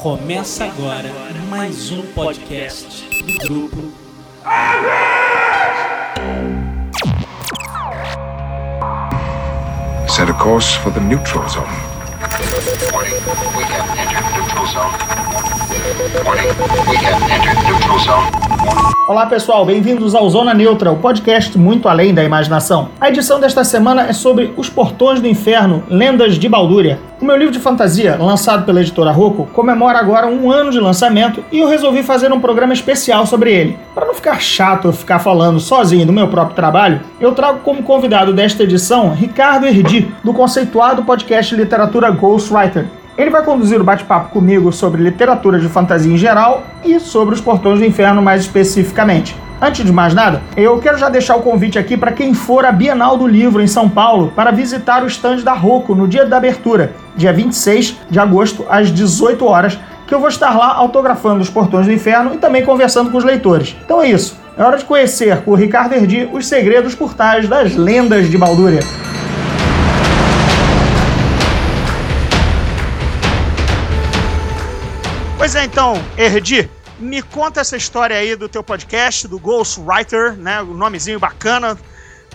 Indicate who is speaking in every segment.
Speaker 1: Começa agora mais um podcast do grupo.
Speaker 2: Set a course for the neutral zone.
Speaker 3: Warning, we have entered neutral zone. Warning, we have entered neutral zone.
Speaker 4: Olá pessoal, bem-vindos ao Zona Neutra, o podcast muito além da imaginação. A edição desta semana é sobre Os Portões do Inferno, Lendas de Baldúria. O meu livro de fantasia, lançado pela editora Rocco, comemora agora um ano de lançamento e eu resolvi fazer um programa especial sobre ele. Para não ficar chato eu ficar falando sozinho do meu próprio trabalho, eu trago como convidado desta edição Ricardo Erdi, do conceituado podcast Literatura Ghostwriter. Ele vai conduzir o bate-papo comigo sobre literatura de fantasia em geral e sobre os Portões do Inferno mais especificamente. Antes de mais nada, eu quero já deixar o convite aqui para quem for à Bienal do Livro em São Paulo para visitar o stand da Rocco no dia da abertura, dia 26 de agosto, às 18 horas, que eu vou estar lá autografando os Portões do Inferno e também conversando com os leitores. Então é isso. É hora de conhecer com o Ricardo Erdi os segredos por trás das lendas de Baldúria. Pois é, então, Erdi, me conta essa história aí do teu podcast, do Ghostwriter, né? O nomezinho bacana.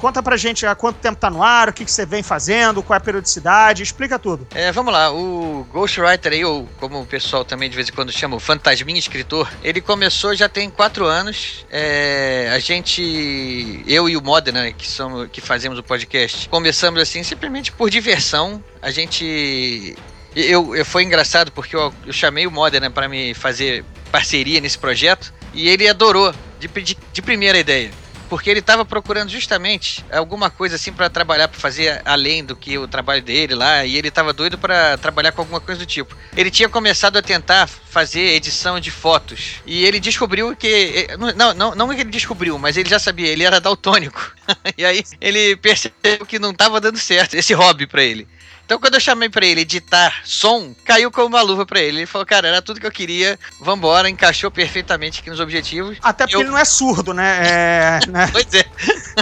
Speaker 4: Conta pra gente há quanto tempo tá no ar, o que, que você vem fazendo, qual é a periodicidade, explica tudo.
Speaker 5: É, vamos lá, o Ghostwriter aí, ou como o pessoal também de vez em quando chama, o Fantasminha Escritor, ele começou já tem quatro anos. É, a gente, eu e o Modena, que, somos, que fazemos o podcast, começamos assim simplesmente por diversão. A gente eu, eu foi engraçado porque eu, eu chamei o Modena para me fazer parceria nesse projeto e ele adorou de, de, de primeira ideia. Porque ele estava procurando justamente alguma coisa assim para trabalhar, para fazer além do que o trabalho dele lá, e ele estava doido para trabalhar com alguma coisa do tipo. Ele tinha começado a tentar fazer edição de fotos e ele descobriu que não, não, não que ele descobriu, mas ele já sabia, ele era daltônico. e aí ele percebeu que não estava dando certo esse hobby para ele. Então, quando eu chamei para ele editar som, caiu como uma luva para ele. Ele falou, cara, era tudo que eu queria, vambora, encaixou perfeitamente aqui nos objetivos.
Speaker 4: Até porque
Speaker 5: eu...
Speaker 4: ele não é surdo, né? É, né?
Speaker 5: pois é.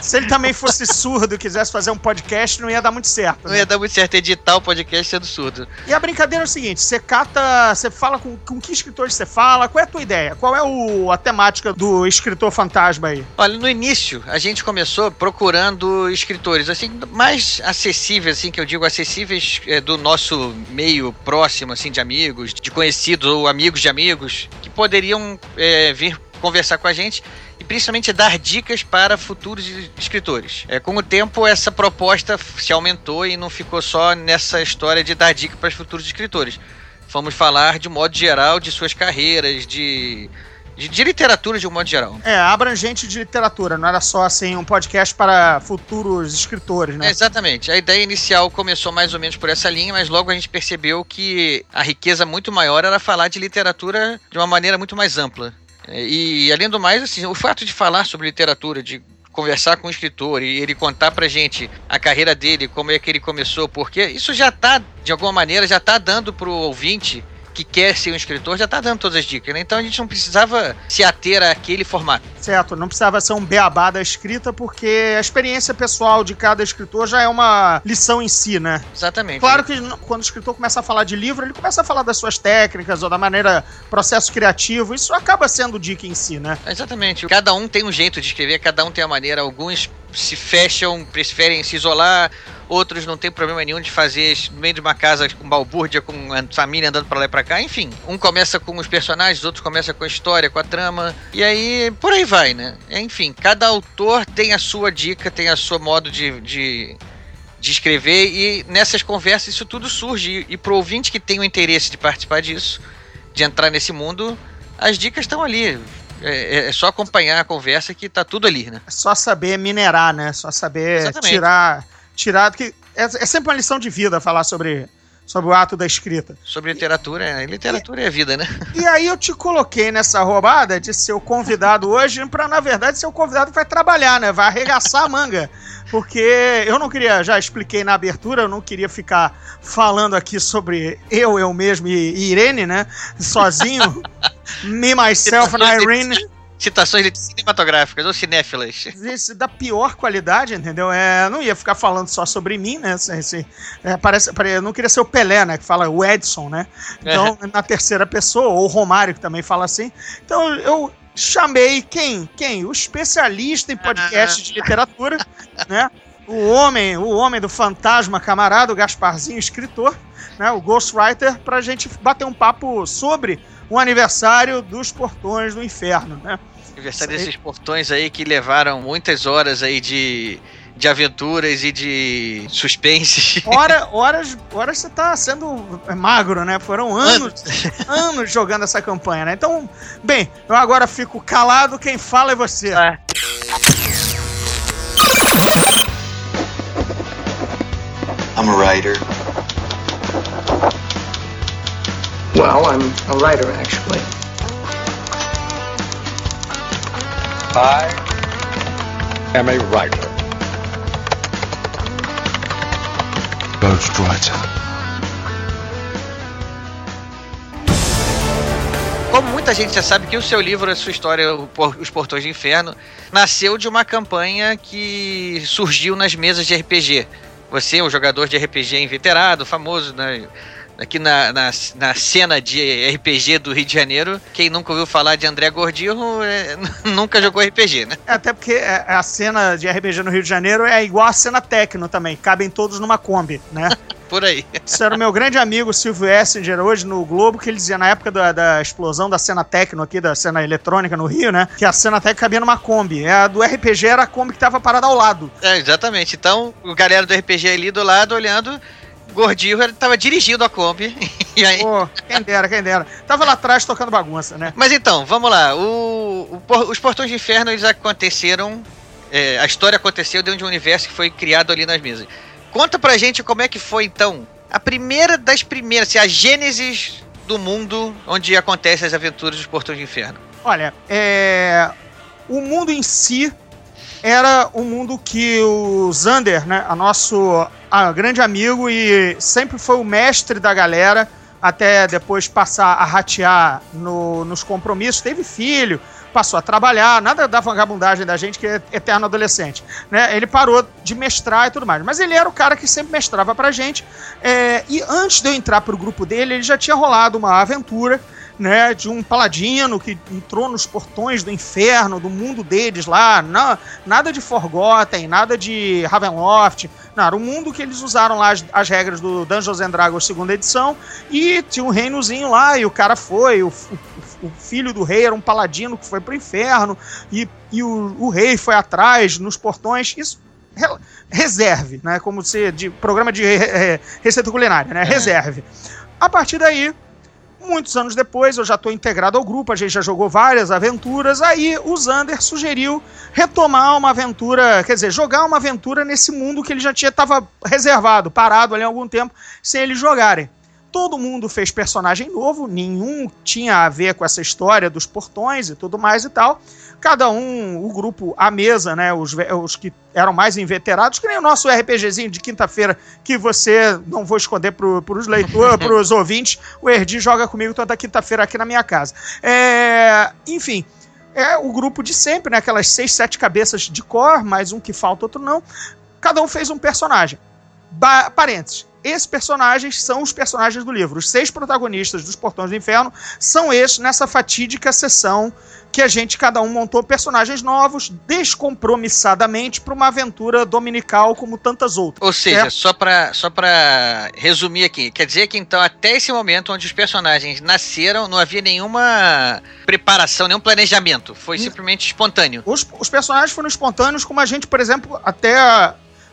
Speaker 4: Se ele também fosse surdo e quisesse fazer um podcast, não ia dar muito certo.
Speaker 5: Não
Speaker 4: né?
Speaker 5: ia dar muito certo editar o podcast sendo surdo.
Speaker 4: E a brincadeira é o seguinte: você cata, você fala com, com que escritores você fala, qual é a tua ideia? Qual é o, a temática do escritor fantasma aí?
Speaker 5: Olha, no início, a gente começou procurando escritores, assim, mais acessíveis, assim, que eu digo acessíveis é, do nosso meio próximo, assim, de amigos, de conhecidos ou amigos de amigos, que poderiam é, vir conversar com a gente e principalmente dar dicas para futuros escritores. É, com o tempo, essa proposta se aumentou e não ficou só nessa história de dar dicas para os futuros escritores. Vamos falar de modo geral de suas carreiras, de de, de, literatura de um modo geral.
Speaker 4: É, abrangente de literatura, não era só assim um podcast para futuros escritores, né?
Speaker 5: É, exatamente. A ideia inicial começou mais ou menos por essa linha, mas logo a gente percebeu que a riqueza muito maior era falar de literatura de uma maneira muito mais ampla. E, além do mais, assim, o fato de falar sobre literatura, de conversar com o escritor e ele contar pra gente a carreira dele, como é que ele começou, porque isso já tá, de alguma maneira, já tá dando pro ouvinte que quer ser um escritor já está dando todas as dicas, né? Então a gente não precisava se ater àquele formato.
Speaker 4: Certo, não precisava ser um beabá da escrita, porque a experiência pessoal de cada escritor já é uma lição em si, né?
Speaker 5: Exatamente.
Speaker 4: Claro que quando o escritor começa a falar de livro, ele começa a falar das suas técnicas ou da maneira, processo criativo, isso acaba sendo dica em si, né?
Speaker 5: Exatamente. Cada um tem um jeito de escrever, cada um tem a maneira. Alguns se fecham, preferem se isolar, outros não tem problema nenhum de fazer no meio de uma casa com balbúrdia, com família andando para lá e pra cá, enfim. Um começa com os personagens, outros começa com a história, com a trama, e aí por aí vai, né? Enfim, cada autor tem a sua dica, tem a sua modo de, de, de escrever, e nessas conversas isso tudo surge, e, e pro ouvinte que tem o interesse de participar disso, de entrar nesse mundo, as dicas estão ali. É, é, só acompanhar a conversa que tá tudo ali, né?
Speaker 4: É só saber minerar, né? Só saber Exatamente. tirar. Tirar que é, é, sempre uma lição de vida falar sobre, sobre o ato da escrita.
Speaker 5: Sobre literatura, é, literatura e, é vida, né?
Speaker 4: E aí eu te coloquei nessa roubada de ser o convidado hoje para na verdade ser o convidado que vai trabalhar, né? Vai arregaçar a manga. Porque eu não queria, já expliquei na abertura, eu não queria ficar falando aqui sobre eu, eu mesmo e Irene, né? Sozinho. Me, myself and Irene.
Speaker 5: Citações cinematográficas ou cinéfilas.
Speaker 4: Esse da pior qualidade, entendeu? É, não ia ficar falando só sobre mim, né? Esse, é, parece, pare- eu não queria ser o Pelé, né? Que fala o Edson, né? Então, na terceira pessoa, ou o Romário, que também fala assim. Então, eu chamei quem? Quem? O especialista em podcast de literatura, né? O homem, o homem do fantasma camarada, o Gasparzinho, escritor, né? O Ghostwriter, pra gente bater um papo sobre o aniversário dos Portões do Inferno, né?
Speaker 5: Aniversário desses portões aí que levaram muitas horas aí de, de aventuras e de suspense.
Speaker 4: Hora, horas, horas você tá sendo magro, né? Foram anos, anos jogando essa campanha, né? Então, bem, eu agora fico calado, quem fala é você.
Speaker 5: Ah,
Speaker 3: I'm a writer.
Speaker 6: Well, I'm a writer, actually.
Speaker 3: I am a writer. Ghostwriter.
Speaker 5: Como muita gente já sabe que o seu livro, a sua história, Os Portões do Inferno, nasceu de uma campanha que surgiu nas mesas de RPG. Você é um jogador de RPG inveterado, famoso, né? Aqui na, na, na cena de RPG do Rio de Janeiro, quem nunca ouviu falar de André Gordillo é, nunca jogou RPG, né?
Speaker 4: É, Até porque é, a cena de RPG no Rio de Janeiro é igual a cena techno também, cabem todos numa Kombi, né?
Speaker 5: Por aí.
Speaker 4: Isso era o meu grande amigo Silvio Essinger hoje no Globo, que ele dizia na época da, da explosão da cena techno aqui, da cena eletrônica no Rio, né? Que a cena techno cabia numa Kombi. A do RPG era a Kombi que tava parada ao lado.
Speaker 5: É, exatamente. Então, o galera do RPG ali do lado olhando, Gordillo ele tava dirigindo a Kombi. E aí,
Speaker 4: Pô, quem dera, quem dera. Tava lá atrás tocando bagunça, né?
Speaker 5: Mas então, vamos lá. O, o os Portões de Inferno, eles aconteceram. é, a história aconteceu dentro de um universo que foi criado ali nas mesas. Conta pra gente como é que foi, então, a primeira das primeiras, assim, a gênesis do mundo onde acontecem as aventuras dos Portões de Inferno.
Speaker 4: Olha, é... o mundo em si era um mundo que o Zander, né, a nosso a, grande amigo e sempre foi o mestre da galera, até depois passar a ratear no- nos compromissos, teve filho, passou a trabalhar, nada da vagabundagem da gente que é eterno adolescente, né? Ele parou de mestrar e tudo mais, mas ele era o cara que sempre mestrava pra gente, é, e antes de eu entrar pro grupo dele, ele já tinha rolado uma aventura né, de um paladino que entrou nos portões do inferno, do mundo deles lá, na- nada de Forgotten, nada de Ravenloft, não, era um mundo que eles usaram lá as, as regras do Dungeons and Dragons segunda edição, e tinha um reinozinho lá, e o cara foi, o, o- o filho do rei era um paladino que foi pro inferno, e, e o, o rei foi atrás nos portões, isso re- reserve, né, como se, de programa de re- receita culinária, né, reserve. A partir daí, Muitos anos depois, eu já estou integrado ao grupo, a gente já jogou várias aventuras. Aí o Zander sugeriu retomar uma aventura, quer dizer, jogar uma aventura nesse mundo que ele já tinha estava reservado, parado ali há algum tempo, sem eles jogarem. Todo mundo fez personagem novo, nenhum tinha a ver com essa história dos portões e tudo mais e tal. Cada um, o grupo, a mesa, né? Os, os que eram mais inveterados, que nem o nosso RPGzinho de quinta-feira, que você, não vou esconder para os leitores, para os ouvintes, o Erdi joga comigo toda quinta-feira aqui na minha casa. É, enfim, é o grupo de sempre, né? Aquelas seis, sete cabeças de cor, mais um que falta, outro não. Cada um fez um personagem. Ba parênteses. Esses personagens são os personagens do livro. Os seis protagonistas dos Portões do Inferno são esses nessa fatídica sessão que a gente, cada um, montou personagens novos, descompromissadamente, para uma aventura dominical como tantas outras.
Speaker 5: Ou seja,
Speaker 4: É.
Speaker 5: só pra só pra resumir aqui, quer dizer que então até esse momento onde os personagens nasceram, não havia nenhuma preparação, nenhum planejamento. Foi
Speaker 4: Hum.
Speaker 5: simplesmente espontâneo.
Speaker 4: Os, os personagens foram espontâneos, como a gente, por exemplo, até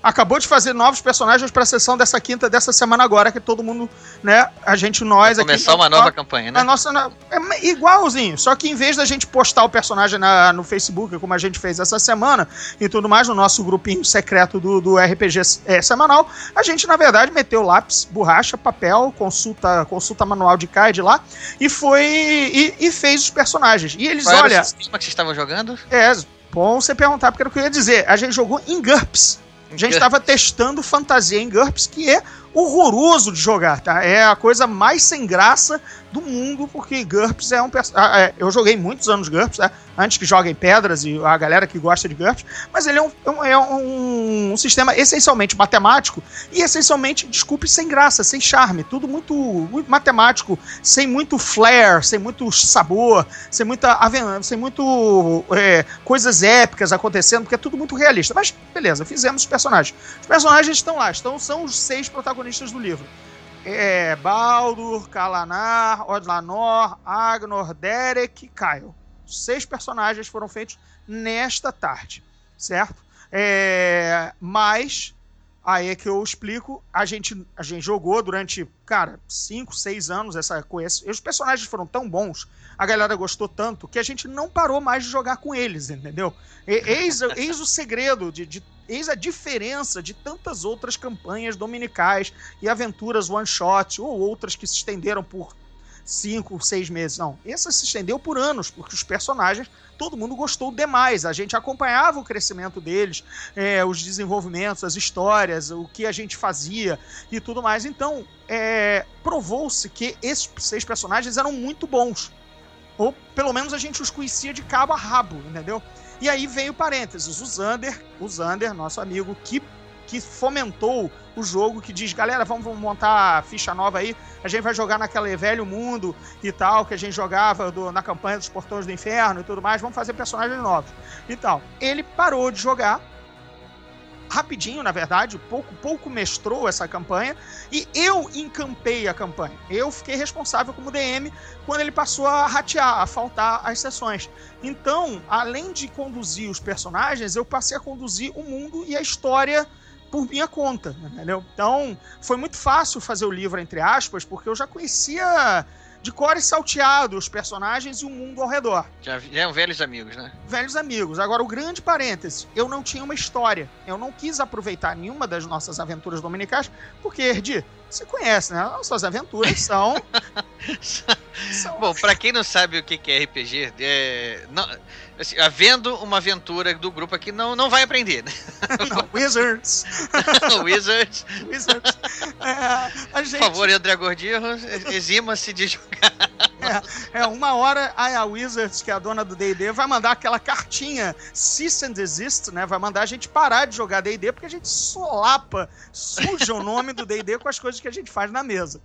Speaker 4: acabou de fazer novos personagens para a sessão dessa quinta, dessa semana agora, que todo mundo, né, a gente, nós
Speaker 5: Vai
Speaker 4: aqui...
Speaker 5: começar uma nova campanha,
Speaker 4: A
Speaker 5: né?
Speaker 4: nossa na- é igualzinho, só que em vez da gente postar o personagem na- no Facebook, como a gente fez essa semana, e tudo mais, no nosso grupinho secreto do, do RPG é, semanal, a gente, na verdade, meteu lápis, borracha, papel, consulta, consulta manual de CAD lá, e foi. E, e fez os personagens. E eles,
Speaker 5: Qual era
Speaker 4: olha,
Speaker 5: o sistema que vocês estavam jogando?
Speaker 4: é bom você perguntar, porque era o que eu ia dizer. A gente jogou em GURPS. A gente estava testando fantasia em GURPS, que é horroroso de jogar, tá? É a coisa mais sem graça do mundo, porque GURPS é um personagem. Eu joguei muitos anos GURPS, tá? Antes que joguem pedras e a galera que gosta de GURPS, mas ele é um, é um, um sistema essencialmente matemático e essencialmente, desculpe, sem graça, sem charme. Tudo muito, muito matemático, sem muito flair, sem muito sabor, sem muita sem muito é, coisas épicas acontecendo, porque é tudo muito realista. Mas beleza, fizemos os personagens. Os personagens estão lá, estão, são os seis protagonistas do livro é, Baldur, Kalanar, Odlanor, Agnor, Derek e Kyle. Seis personagens foram feitos nesta tarde, certo? É, mas aí é que eu explico. A gente, a gente jogou durante, cara, cinco, seis anos essa coisa. Os personagens foram tão bons, a galera gostou tanto, que a gente não parou mais de jogar com eles, entendeu? Eis, eis o segredo de, de Eis a diferença de tantas outras campanhas dominicais e aventuras one shot ou outras que se estenderam por cinco, seis meses. Não, essa se estendeu por anos, porque os personagens, todo mundo gostou demais. A gente acompanhava o crescimento deles, é, os desenvolvimentos, as histórias, o que a gente fazia e tudo mais. Então, é, provou-se que esses seis personagens eram muito bons. Ou pelo menos a gente os conhecia de cabo a rabo, entendeu? E aí vem o parênteses, o Zander, o Zander, nosso amigo, que, que fomentou o jogo, que diz, galera, vamos, vamos montar ficha nova aí, a gente vai jogar naquele velho mundo e tal, que a gente jogava do, na campanha dos Portões do Inferno e tudo mais, vamos fazer personagens novos e tal. Ele parou de jogar, rapidinho, na verdade, pouco, pouco mestrou essa campanha, e eu encampei a campanha. Eu fiquei responsável como DM quando ele passou a ratear, a faltar as sessões. Então, além de conduzir os personagens, eu passei a conduzir o mundo e a história por minha conta, entendeu? Então, foi muito fácil fazer o livro, entre aspas, porque eu já conhecia de core salteado os personagens e o mundo ao redor.
Speaker 5: Já, eram velhos amigos, né?
Speaker 4: Velhos amigos. Agora, o grande parêntese, eu não tinha uma história. Eu não quis aproveitar nenhuma das nossas aventuras dominicais, porque, Erdi, você conhece, né? Nossas aventuras são.
Speaker 5: são... Bom, para quem não sabe o que é RPG, é... Não, assim, havendo uma aventura do grupo aqui, não, não vai aprender, né?
Speaker 4: não, Wizards.
Speaker 5: Wizards.
Speaker 4: Wizards.
Speaker 5: É, gente... Por favor, André Gordillo, exima-se de jogar.
Speaker 4: É, é, uma hora a Wizards, que é a dona do D&D, vai mandar aquela cartinha cease and desist, né? Vai mandar a gente parar de jogar D&D porque a gente solapa, suja o nome do D&D com as coisas que a gente faz na mesa.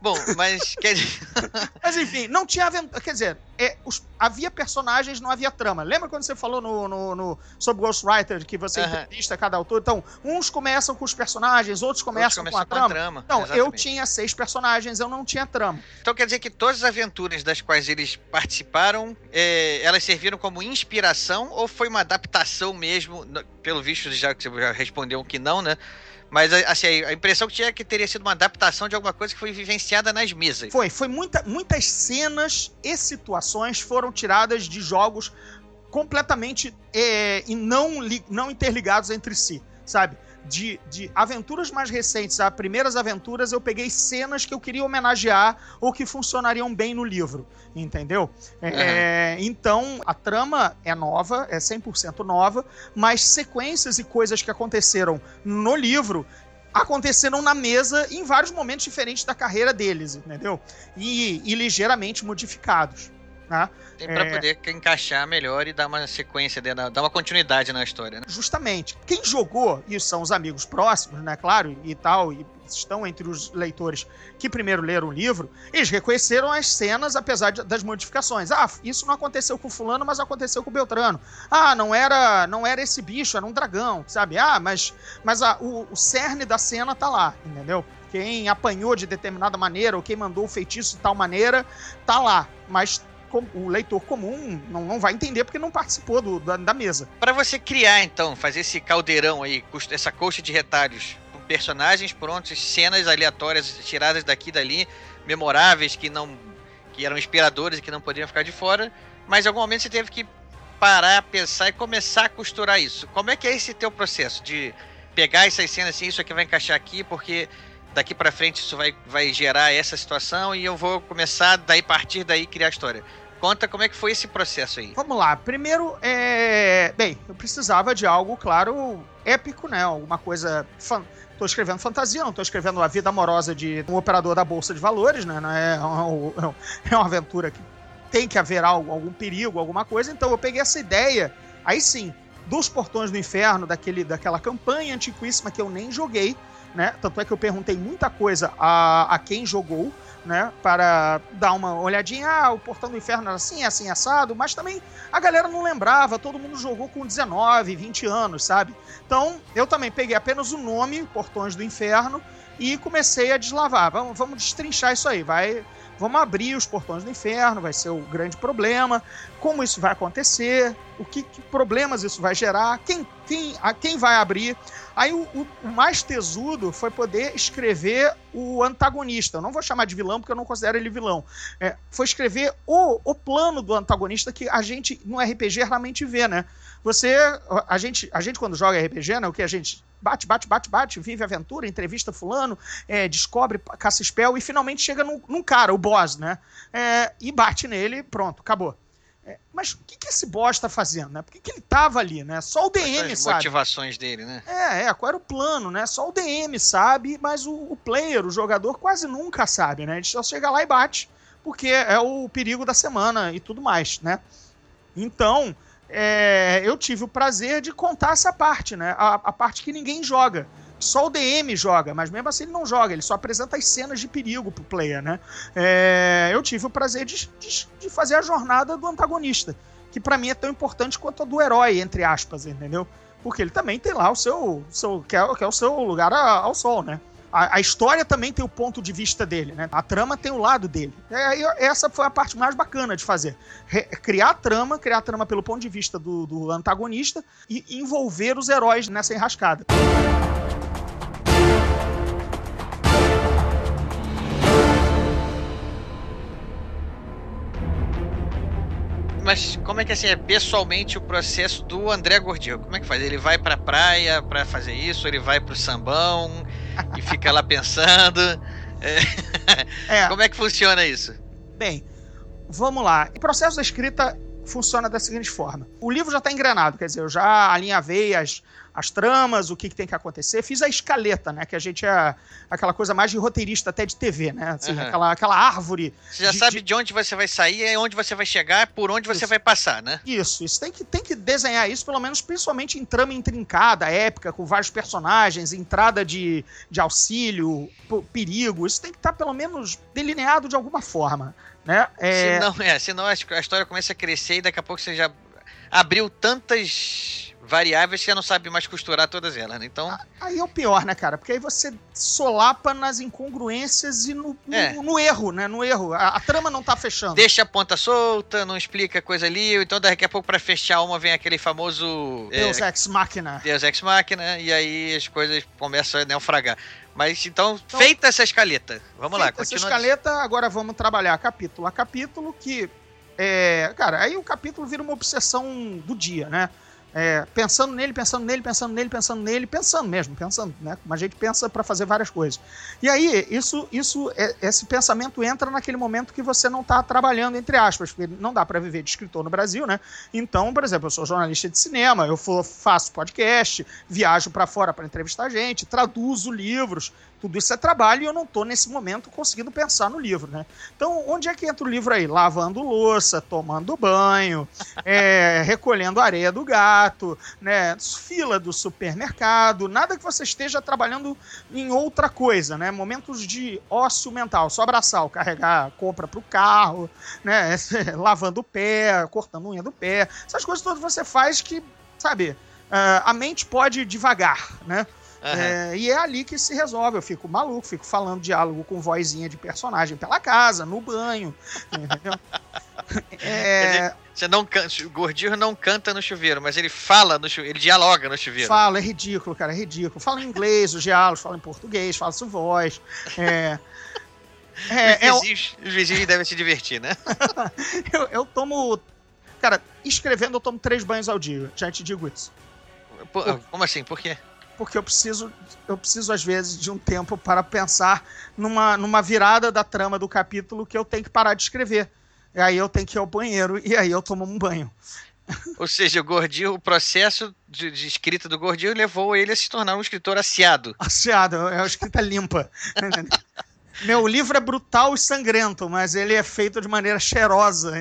Speaker 5: Bom, mas
Speaker 4: Mas enfim, não tinha aventura. Quer dizer, é, os, havia personagens, não havia trama. Lembra quando você falou no, no, no sobre Ghostwriter que você uhum. entrevista cada autor? Então, uns começam com os personagens, outros começam, outros começam com, a, com trama. a trama. Não, Exatamente. eu tinha seis personagens, eu não tinha trama.
Speaker 5: Então quer dizer que todas as aventuras das quais eles participaram, é, elas serviram como inspiração ou foi uma adaptação mesmo? Pelo visto, já que você já respondeu que não, né? Mas assim, a impressão que tinha é que teria sido uma adaptação de alguma coisa que foi vivenciada nas mesas.
Speaker 4: Foi, foi muita, muitas cenas e situações foram tiradas de jogos completamente é, e não, não interligados entre si, sabe? De, de aventuras mais recentes a primeiras aventuras, eu peguei cenas que eu queria homenagear ou que funcionariam bem no livro, entendeu? Uhum. É, então, a trama é nova, é 100% nova, mas sequências e coisas que aconteceram no livro aconteceram na mesa em vários momentos diferentes da carreira deles, entendeu? E, e ligeiramente modificados. Né?
Speaker 5: Tem pra é... poder encaixar melhor e dar uma sequência, dar uma continuidade na história, né?
Speaker 4: Justamente. Quem jogou, e são os amigos próximos, né, claro, e tal, e estão entre os leitores que primeiro leram o livro, eles reconheceram as cenas, apesar de, das modificações. Ah, isso não aconteceu com fulano, mas aconteceu com Beltrano. Ah, não era não era esse bicho, era um dragão, sabe? Ah, mas, mas a, o, o cerne da cena tá lá, entendeu? Quem apanhou de determinada maneira ou quem mandou o feitiço de tal maneira, tá lá. Mas o leitor comum não, não vai entender porque não participou do, da, da mesa.
Speaker 5: Para você criar, então, fazer esse caldeirão aí, essa coxa de retalhos, personagens prontos, cenas aleatórias tiradas daqui e dali, memoráveis, que não que eram inspiradores e que não poderiam ficar de fora, mas em algum momento você teve que parar, pensar e começar a costurar isso. Como é que é esse teu processo de pegar essas cenas assim, isso aqui vai encaixar aqui, porque daqui para frente isso vai, vai gerar essa situação e eu vou começar daí partir daí criar a história. Conta como é que foi esse processo aí.
Speaker 4: Vamos lá. Primeiro, é... bem, eu precisava de algo, claro, épico, né? Alguma coisa fan... tô escrevendo fantasia, não tô escrevendo a vida amorosa de um operador da Bolsa de Valores, né? Não é, uma, é uma aventura que tem que haver algo, algum perigo, alguma coisa. Então eu peguei essa ideia, aí sim, dos Portões do Inferno, daquele, daquela campanha antiquíssima que eu nem joguei, né? Tanto é que eu perguntei muita coisa a, a quem jogou, né? Para dar uma olhadinha, ah, o Portão do Inferno era assim, assim, assado, mas também a galera não lembrava, todo mundo jogou com 19, 20 anos, sabe? Então, eu também peguei apenas o nome, Portões do Inferno, e comecei a deslavar. Vamos, vamos destrinchar isso aí, vai Vamos abrir os portões do inferno, vai ser o grande problema. Como isso vai acontecer? O que, que problemas isso vai gerar? Quem, quem, a quem vai abrir? Aí o, o, mais tesudo foi poder escrever o antagonista. Eu não vou chamar de vilão porque eu não considero ele vilão. É, foi escrever o, o plano do antagonista que a gente no RPG realmente vê, né? Você, a gente, a gente quando joga RPG, né, o que a gente bate, bate, bate, bate, vive aventura, entrevista fulano, é, descobre, caça spell e finalmente chega num, num cara, o boss, né? É, e bate nele, pronto, acabou. É, mas o que, que esse boss tá fazendo, né? Por que, que ele tava ali, né? Só o DM
Speaker 5: as
Speaker 4: sabe.
Speaker 5: motivações dele, né?
Speaker 4: É, é, qual era o plano, né? Só o DM sabe, mas o, o player, o jogador, quase nunca sabe, né? Ele só chega lá e bate, porque é o perigo da semana e tudo mais, né? Então, é, eu tive o prazer de contar essa parte, né? A, a, parte que ninguém joga. Só o DM joga, mas mesmo assim ele não joga, ele só apresenta as cenas de perigo pro player, né? É, eu tive o prazer de, de, de, fazer a jornada do antagonista, que para mim é tão importante quanto a do herói, entre aspas, entendeu? Porque ele também tem lá o seu. seu que, é, que é o seu lugar ao sol, né? A, a, história também tem o ponto de vista dele, né? A trama tem o lado dele. É, essa foi a parte mais bacana de fazer. Re, criar a trama, criar a trama pelo ponto de vista do, do antagonista e envolver os heróis nessa enrascada.
Speaker 5: Mas como é que assim é pessoalmente o processo do André Gordillo? Como é que faz? Ele vai pra praia para fazer isso? Ele vai pro sambão e fica lá pensando? É. É. Como é que funciona isso?
Speaker 4: Bem, vamos lá. O processo da escrita funciona da seguinte forma: o livro já está engrenado, quer dizer, eu já alinhavei as, as tramas, o que, que, tem que acontecer. Fiz a escaleta, né? Que a gente é aquela coisa mais de roteirista até de TV, né? Assim, uhum. aquela, aquela árvore.
Speaker 5: Você já
Speaker 4: de,
Speaker 5: sabe de... onde você vai sair, é onde você vai chegar, por onde você
Speaker 4: isso.
Speaker 5: vai passar, né?
Speaker 4: Isso, isso tem que, tem que desenhar isso, pelo menos principalmente em trama intrincada, épica, com vários personagens, entrada de, de auxílio, perigo. Isso tem que estar tá, pelo menos delineado de alguma forma. Né?
Speaker 5: É... Senão, é, senão a história começa a crescer e daqui a pouco você já abriu tantas variáveis que você não sabe mais costurar todas elas, né? Então.
Speaker 4: Aí é o pior, né, cara? Porque aí você solapa nas incongruências e no, é. no, no, erro, né? No erro. A, a, trama não tá fechando.
Speaker 5: Deixa a ponta solta, não explica coisa ali, então daqui a pouco pra fechar uma vem aquele famoso.
Speaker 4: Deus é, Ex Machina.
Speaker 5: Deus Ex Machina, e aí as coisas começam a naufragar. Mas então, então feita essa escaleta, vamos lá,
Speaker 4: continua. Essa escaleta, agora vamos trabalhar capítulo a capítulo, que. É, cara, aí o capítulo vira uma obsessão do dia, né? É, pensando nele, pensando nele, pensando nele, pensando nele, pensando mesmo, pensando, né? Como a gente pensa para fazer várias coisas. E aí, isso, isso, é, esse pensamento entra naquele momento que você não está trabalhando, entre aspas, porque não dá para viver de escritor no Brasil, né? Então, por exemplo, eu sou jornalista de cinema, eu faço podcast, viajo para fora para entrevistar gente, traduzo livros, tudo isso é trabalho e eu não estou nesse momento conseguindo pensar no livro, né? Então, onde é que entra o livro aí? Lavando louça, tomando banho, é, recolhendo areia do gato, né? Fila do supermercado, nada que você esteja trabalhando em outra coisa, né? Momentos de ócio mental, só abraçar, carregar compra para o carro, né? Lavando o pé, cortando unha do pé, essas coisas todas você faz que, sabe, uh, a mente pode devagar, né? Uhum. É, e é ali que se resolve. Eu fico maluco, fico falando diálogo com vozinha de personagem pela casa, no banho. Entendeu?
Speaker 5: é... Você não o Gordinho não canta no chuveiro, mas ele fala no chuveiro, ele dialoga no chuveiro.
Speaker 4: Fala, é ridículo, cara, é ridículo. Fala em inglês, os diálogos, fala em português, fala sua voz. É.
Speaker 5: É, os, vizinhos, é, os vizinhos devem se divertir, né?
Speaker 4: eu, eu tomo. Cara, escrevendo eu tomo três banhos ao dia, já te digo isso.
Speaker 5: Por, como assim? Por quê?
Speaker 4: Porque eu preciso, eu preciso às vezes de um tempo para pensar numa, numa virada da trama do capítulo que eu tenho que parar de escrever. E aí eu tenho que ir ao banheiro e aí eu tomo um banho.
Speaker 5: Ou seja, o Gordinho, o processo de, de, escrita do Gordinho levou ele a se tornar um escritor aciado.
Speaker 4: Aciado, é uma escrita limpa. Meu livro é brutal e sangrento, mas ele é feito de maneira cheirosa.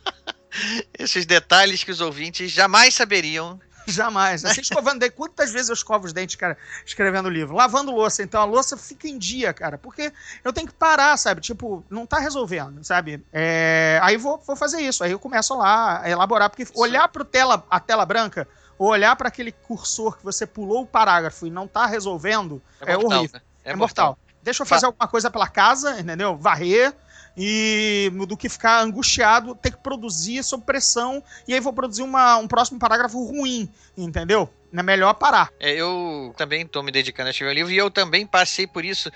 Speaker 5: Esses detalhes que os ouvintes jamais saberiam
Speaker 4: Jamais. Assim, escovando dente. Quantas vezes eu escovo os dentes, cara, escrevendo livro? Lavando louça, então a louça fica em dia, cara. Porque eu tenho que parar, sabe? Tipo, não tá resolvendo, sabe? É... Aí vou, vou fazer isso. Aí eu começo lá a elaborar. Porque olhar pro tela, a tela branca ou olhar para aquele cursor que você pulou o parágrafo e não tá resolvendo é, é mortal, horrível. Né? É, é mortal. mortal. Deixa eu fazer Fa alguma coisa pela casa, entendeu? Varrer, e do que ficar angustiado, ter que produzir sob pressão, e aí vou produzir uma, um próximo parágrafo ruim, entendeu? É melhor parar.
Speaker 5: É, eu também estou me dedicando a escrever um livro e eu também passei por isso.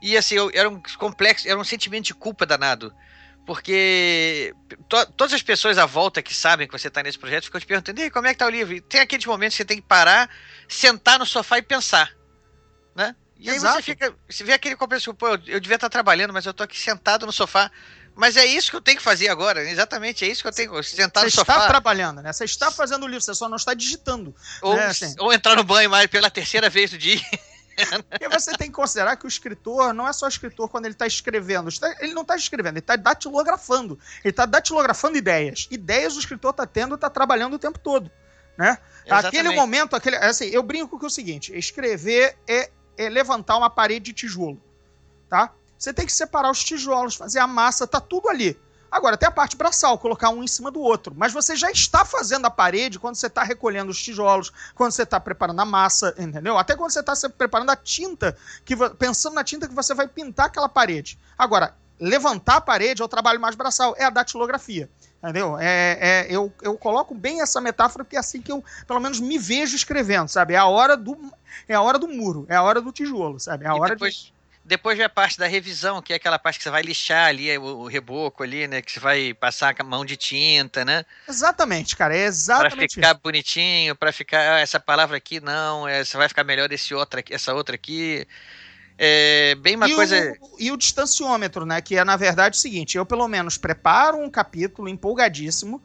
Speaker 5: E assim, eu, era um complexo, era um sentimento de culpa danado. Porque to, todas as pessoas à volta que sabem que você está nesse projeto ficam te perguntando: e como é que tá o livro? E tem aqueles momentos que você tem que parar, sentar no sofá e pensar. Né? E aí Exato. você fica. Você vê aquele compensação, pô, eu, eu devia estar trabalhando, mas eu tô aqui sentado no sofá. Mas é isso que eu tenho que fazer agora, exatamente, é isso que eu tenho que sentar
Speaker 4: você
Speaker 5: no sofá.
Speaker 4: Você está trabalhando, né? Você está fazendo o livro, você só não está digitando.
Speaker 5: Ou,
Speaker 4: né?
Speaker 5: assim. ou entrar no banho mais pela terceira vez do dia.
Speaker 4: Porque você tem que considerar que o escritor não é só escritor quando ele está escrevendo. Ele não está escrevendo, ele está datilografando. Ele está datilografando ideias. Ideias o escritor está tendo e está trabalhando o tempo todo. Né? Aquele momento, aquele, assim, eu brinco com o seguinte: escrever é levantar uma parede de tijolo, tá? Você tem que separar os tijolos, fazer a massa, tá tudo ali. Agora, tem a parte braçal, colocar um em cima do outro. Mas você já está fazendo a parede quando você está recolhendo os tijolos, quando você está preparando a massa, entendeu? Até quando você está preparando a tinta, que, pensando na tinta que você vai pintar aquela parede. Agora, levantar a parede é o trabalho mais braçal, é a datilografia. Entendeu? É, é, eu, eu coloco bem essa metáfora porque é assim que eu, pelo menos, me vejo escrevendo, sabe? É a hora do, é a hora do muro, é a hora do tijolo, sabe? É a
Speaker 5: e
Speaker 4: hora
Speaker 5: depois,
Speaker 4: de...
Speaker 5: depois vem a parte da revisão, que é aquela parte que você vai lixar ali, o, o reboco ali, né? Que você vai passar a mão de tinta, né?
Speaker 4: Exatamente, cara, é exatamente
Speaker 5: Pra ficar isso. bonitinho, para ficar, ah, essa palavra aqui não, essa vai ficar melhor esse outra, essa outra aqui. É bem uma
Speaker 4: e
Speaker 5: coisa.
Speaker 4: O, e o distanciômetro, né? Que é, na verdade, o seguinte: eu, pelo menos, preparo um capítulo empolgadíssimo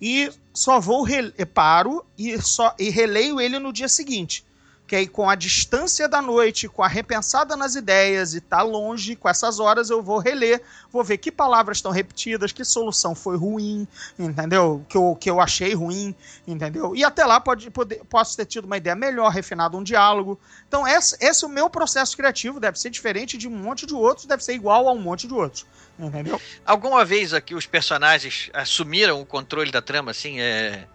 Speaker 4: e só vou. Re... Paro e, só, e releio ele no dia seguinte que aí com a distância da noite, com a repensada nas ideias e tá longe, com essas horas eu vou reler, vou ver que palavras estão repetidas, que solução foi ruim, entendeu? Que eu, que eu achei ruim, entendeu? E até lá pode, pode, posso ter tido uma ideia melhor, refinado um diálogo. Então esse, esse é o meu processo criativo, deve ser diferente de um monte de outros, deve ser igual a um monte de outros, entendeu?
Speaker 5: Alguma vez aqui os personagens assumiram o controle da trama, assim, é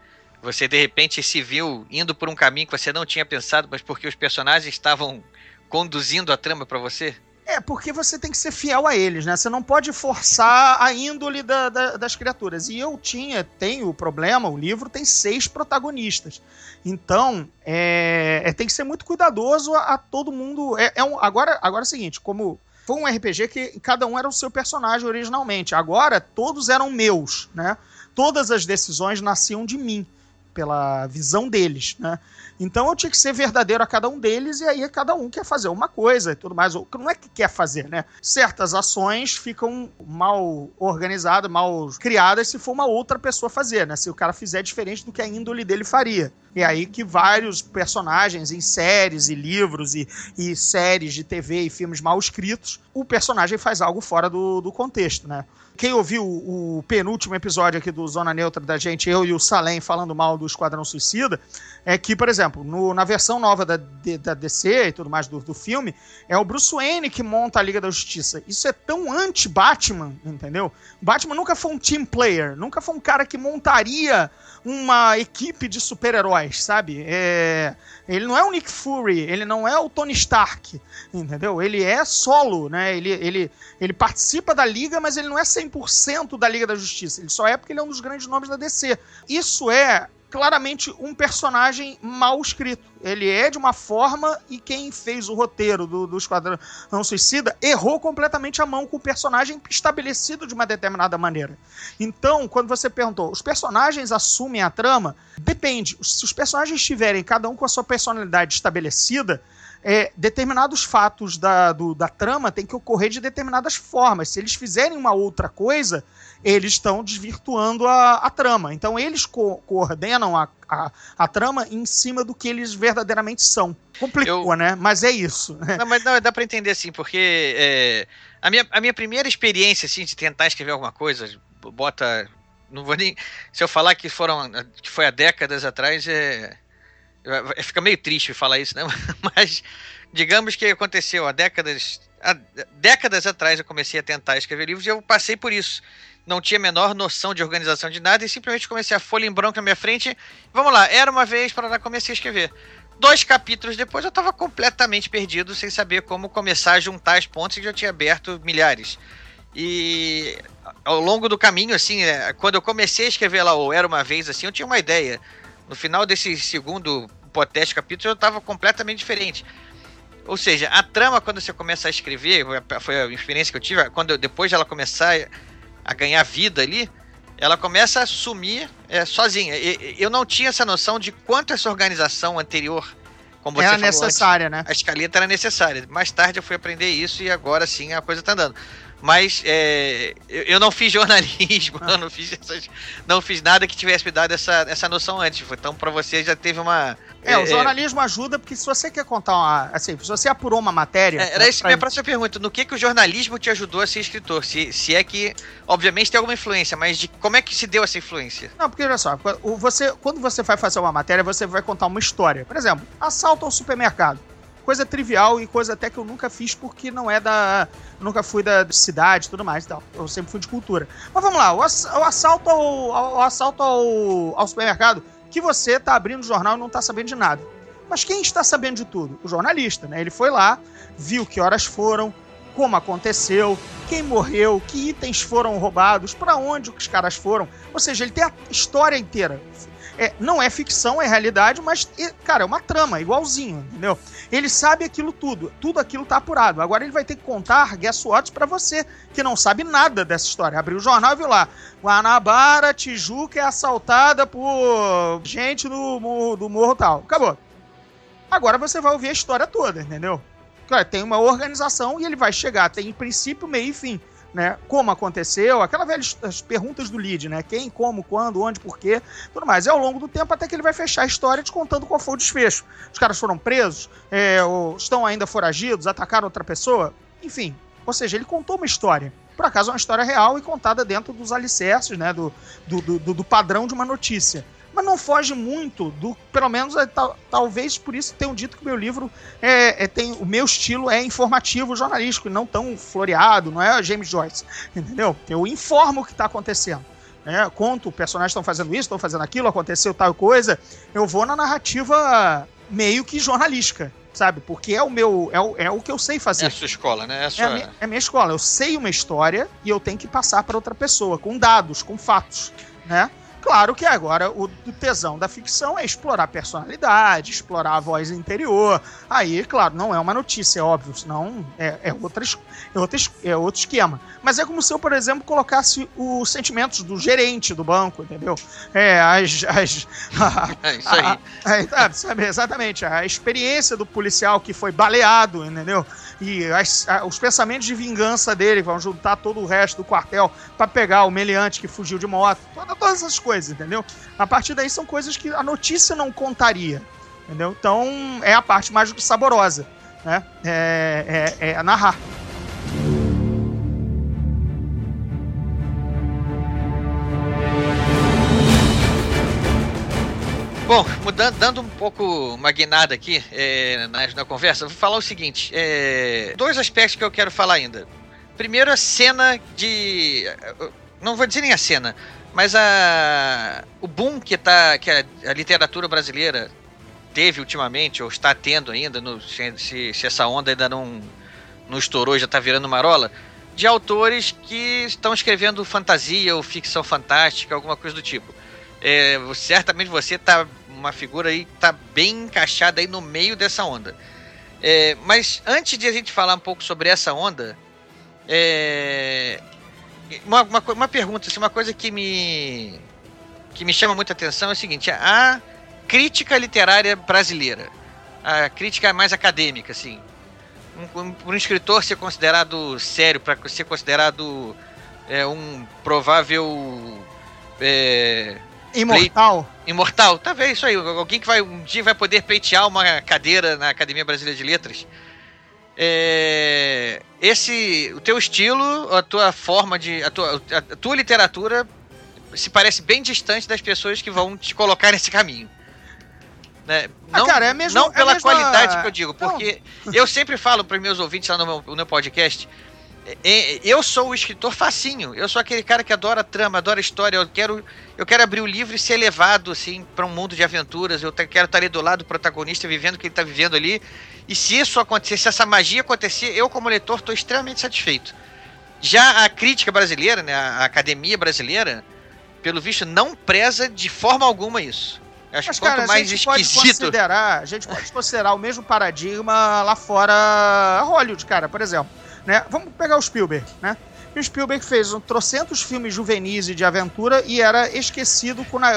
Speaker 5: você de repente se viu indo por um caminho que você não tinha pensado, mas porque os personagens estavam conduzindo a trama para você?
Speaker 4: É, porque você tem que ser fiel a eles, né? Você não pode forçar a índole da, da, das criaturas. E eu tinha, tenho o problema, o livro tem seis protagonistas. Então, é, é tem que ser muito cuidadoso a, a todo mundo. É, é, um, agora, agora é o seguinte, como foi um RPG que cada um era o seu personagem originalmente. Agora, todos eram meus, né? Todas as decisões nasciam de mim pela visão deles, né? Então eu tinha que ser verdadeiro a cada um deles e aí cada um quer fazer uma coisa e tudo mais. Não é que quer fazer, né? Certas ações ficam mal organizadas, mal criadas se for uma outra pessoa fazer, né? Se o cara fizer diferente do que a índole dele faria. E aí que vários personagens em séries e livros e, e séries de TV e filmes mal escritos, o personagem faz algo fora do, do contexto, né? Quem ouviu o, o penúltimo episódio aqui do Zona Neutra da gente, eu e o Salem falando mal do Esquadrão Suicida, é que, por exemplo, no, na versão nova da, da DC e tudo mais do, do filme, é o Bruce Wayne que monta a Liga da Justiça. Isso é tão anti-Batman, entendeu? Batman nunca foi um team player, nunca foi um cara que montaria uma equipe de super-heróis, sabe? É, ele não é o Nick Fury, ele não é o Tony Stark, entendeu? Ele é solo, né? Ele, ele, ele participa da liga, mas ele não é 100% da Liga da Justiça. Ele só é porque ele é um dos grandes nomes da DC. Isso é claramente um personagem mal escrito. Ele é de uma forma e quem fez o roteiro do, do Esquadrão Não Suicida errou completamente a mão com o personagem estabelecido de uma determinada maneira. Então, quando você perguntou, os personagens assumem a trama? Depende. Se os personagens estiverem cada um com a sua personalidade estabelecida, é, determinados fatos da, do, da trama têm que ocorrer de determinadas formas. Se eles fizerem uma outra coisa, eles estão desvirtuando a, a trama. Então eles co coordenam a, a, a, trama em cima do que eles verdadeiramente são. Complicou, Eu... né? Mas é isso.
Speaker 5: Não, mas não, dá para entender assim, porque é, a, minha, a minha primeira experiência assim, de tentar escrever alguma coisa, bota. Não vou nem. Se eu falar que foram. que foi há décadas atrás, é Fica meio triste falar isso, né? Mas digamos que aconteceu há décadas. Há décadas atrás eu comecei a tentar escrever livros e eu passei por isso. Não tinha a menor noção de organização de nada e simplesmente comecei a folha em branco na minha frente. Vamos lá, era uma vez para lá comecei a escrever. Dois capítulos depois eu estava completamente perdido, sem saber como começar a juntar as pontas que já tinha aberto milhares. E ao longo do caminho, assim, é, quando eu comecei a escrever lá, ou era uma vez assim, eu tinha uma ideia no final desse segundo hipotético capítulo eu estava completamente diferente. Ou seja, a trama, quando você começa a escrever, foi a experiência que eu tive, quando depois ela começar a ganhar vida ali, ela começa a sumir é, sozinha. E, eu não tinha essa noção de quanto essa organização anterior, como você
Speaker 4: era falou necessária,
Speaker 5: antes,
Speaker 4: né?
Speaker 5: A escaleta era necessária. Mais tarde eu fui aprender isso e agora sim a coisa está andando. Mas é, eu, não fiz jornalismo, eu não fiz, essas, não fiz nada que tivesse me dado essa, essa noção antes. Então, para você já teve uma.
Speaker 4: É, é o é, jornalismo é, ajuda porque se você quer contar uma. Assim, se você apurou uma matéria.
Speaker 5: É, era isso pra... minha próxima pergunta. No que, que o jornalismo te ajudou a ser escritor? Se, se é que, obviamente, tem alguma influência, mas de como é que se deu essa influência?
Speaker 4: Não, porque olha só, você, quando você vai fazer uma matéria, você vai contar uma história. Por exemplo, assalto ao supermercado coisa trivial e coisa até que eu nunca fiz porque não é da. nunca fui da cidade e tudo mais e tal. Eu sempre fui de cultura. Mas vamos lá, o, assalto ao, o assalto ao, ao supermercado, que você tá abrindo o jornal e não tá sabendo de nada. Mas quem está sabendo de tudo? O jornalista, né? Ele foi lá, viu que horas foram, como aconteceu, quem morreu, que itens foram roubados, para onde os caras foram. Ou seja, ele tem a história inteira. É, não é ficção, é realidade, mas, cara, é uma trama, igualzinho, entendeu? Ele sabe aquilo tudo, tudo aquilo tá apurado. Agora ele vai ter que contar guess what para você, que não sabe nada dessa história. Abriu o jornal e viu lá, Guanabara, Tijuca é assaltada por gente do, do morro tal. Acabou. Agora você vai ouvir a história toda, entendeu? Tem uma organização e ele vai chegar, tem princípio, meio e fim né? Como aconteceu, aquela velha as perguntas do lead, né? Quem, como, quando, onde, porquê, tudo mais. E ao longo do tempo até que ele vai fechar a história te contando qual foi o desfecho. Os caras foram presos, é, estão ainda foragidos, atacaram outra pessoa, enfim. Ou seja, ele contou uma história. Por acaso é uma história real e contada dentro dos alicerces, né? Do, do, do, do padrão de uma notícia mas não foge muito do. Pelo menos, é, tal, talvez por isso tenham dito que o meu livro é, é, tem. O meu estilo é informativo jornalístico e não tão floreado, não é James Joyce. Entendeu? Eu informo o que está acontecendo. Né? Conto, personagens estão fazendo isso, estão fazendo aquilo, aconteceu tal coisa. Eu vou na narrativa meio que jornalística sabe? Porque é o meu. É o, é o que eu sei fazer. É
Speaker 5: a sua escola, né?
Speaker 4: É a, sua... é, a minha, é a minha escola. Eu sei uma história e eu tenho que passar para outra pessoa, com dados, com fatos, né? Claro que agora o tesão da ficção é explorar a personalidade, explorar a voz interior. Aí, claro, não é uma notícia, é óbvio, senão é, é, outra, é, outro, é outro esquema. Mas é como se eu, por exemplo, colocasse os sentimentos do gerente do banco, entendeu? É, as. as
Speaker 5: a, é isso aí.
Speaker 4: A, a, sabe, exatamente, a experiência do policial que foi baleado, entendeu? E as, os pensamentos de vingança dele vão juntar todo o resto do quartel para pegar o meliante que fugiu de moto. Todas essas coisas coisas, entendeu? A partir daí são coisas que a notícia não contaria, entendeu? Então é a parte mais saborosa, né? É, é, é narrar.
Speaker 5: Bom, mudando, dando um pouco uma guinada aqui é, na, na, conversa, vou falar o seguinte: é, dois aspectos que eu quero falar ainda. Primeiro, a cena de. Não vou dizer nem a cena, mas a, o boom que, tá, que a, a literatura brasileira teve ultimamente, ou está tendo ainda, no, se, se, essa onda ainda não, não estourou já está virando marola, de autores que estão escrevendo fantasia ou ficção fantástica, alguma coisa do tipo. É, certamente você está uma figura aí tá bem encaixada aí no meio dessa onda. É, mas antes de a gente falar um pouco sobre essa onda, é, uma, uma, uma pergunta, assim, uma coisa que me que me chama muita atenção é o seguinte: a crítica literária brasileira, a crítica mais acadêmica, assim, um, um, escritor ser considerado sério, para ser considerado é, um provável é,
Speaker 7: Imortal.
Speaker 5: imortal, talvez isso aí, alguém que vai um dia vai poder pleitear uma cadeira na Academia Brasileira de Letras. É, esse, o teu estilo, a tua forma de, a tua, a tua literatura se parece bem distante das pessoas que vão te colocar nesse caminho. Né?
Speaker 4: Ah,
Speaker 5: Não,
Speaker 4: cara, é a mesma-
Speaker 5: não
Speaker 4: é
Speaker 5: pela
Speaker 4: mesma-
Speaker 5: qualidade que eu digo,
Speaker 4: Não.
Speaker 5: porque eu sempre falo para meus ouvintes lá no meu, no meu podcast. É, é, Eu sou o escritor facinho. Eu sou aquele cara que adora trama, adora história. Eu quero, eu quero abrir o livro e ser levado assim para um mundo de aventuras. Eu quero estar ali do lado do protagonista, vivendo o que ele está vivendo ali. E se isso acontecer, se essa magia acontecer, eu como leitor estou extremamente satisfeito. Já a crítica brasileira, né, a academia brasileira, pelo visto, não preza de forma alguma isso. Acho
Speaker 4: Mas,
Speaker 5: que quanto
Speaker 4: cara, a
Speaker 5: mais
Speaker 4: gente pode
Speaker 5: esquisito.
Speaker 4: considerar, a gente pode considerar o mesmo paradigma lá fora Hollywood, cara, por exemplo. Né? Vamos pegar o Spielberg, né? E o Spielberg fez um trocentos filmes juvenis e de aventura e era esquecido quando a,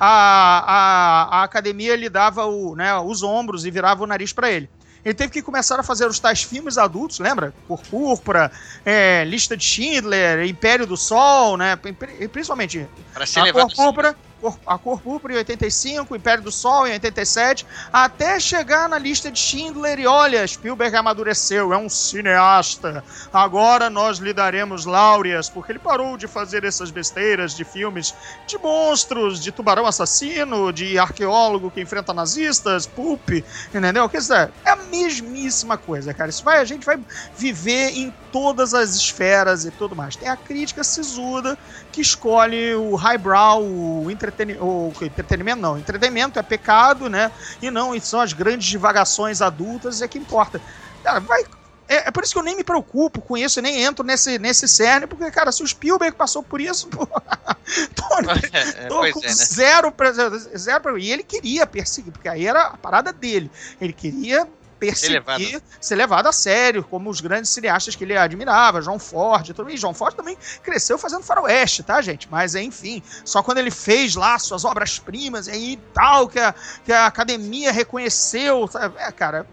Speaker 4: a, a, a academia lhe dava o, né, os ombros e virava o nariz pra ele. Ele teve que começar a fazer os tais filmes adultos, lembra? Cor Púrpura, é, Lista de Schindler, Império do Sol, né? Pri- Principalmente
Speaker 5: Para ser
Speaker 4: a
Speaker 5: levado
Speaker 4: púrpura, cor- a cor púrpura em 85, Império do Sol em 87, até chegar na lista de Schindler e olha, Spielberg amadureceu, é um cineasta. Agora nós lhe daremos láureas, porque ele parou de fazer essas besteiras de filmes de monstros, de tubarão assassino, de arqueólogo que enfrenta nazistas, pulp, entendeu? Quer dizer, é a mesmíssima coisa, cara. Isso vai, a gente vai viver em todas as esferas e tudo mais. Tem a crítica sisuda que escolhe o highbrow, o, entreteni o entretenimento, não. Entretenimento é pecado, né? E não, e são as grandes divagações adultas, é que importa. Cara, vai. É, é por isso que eu nem me preocupo com isso, eu nem entro nesse, nesse cerne, porque, cara, se o Spielberg passou por isso, pô, tô,
Speaker 5: É,
Speaker 4: tô
Speaker 5: pois
Speaker 4: com
Speaker 5: é, né?
Speaker 4: zero, pra, zero pra, E ele queria perseguir, porque aí era a parada dele. Ele queria perseguir,
Speaker 5: levado.
Speaker 4: ser levado a sério, como os grandes cineastas que ele admirava, João Ford tudo. E João Ford também cresceu fazendo faroeste, tá, gente? Mas, enfim, só quando ele fez lá suas obras-primas e aí tal, que a, que a academia reconheceu, sabe? É, cara,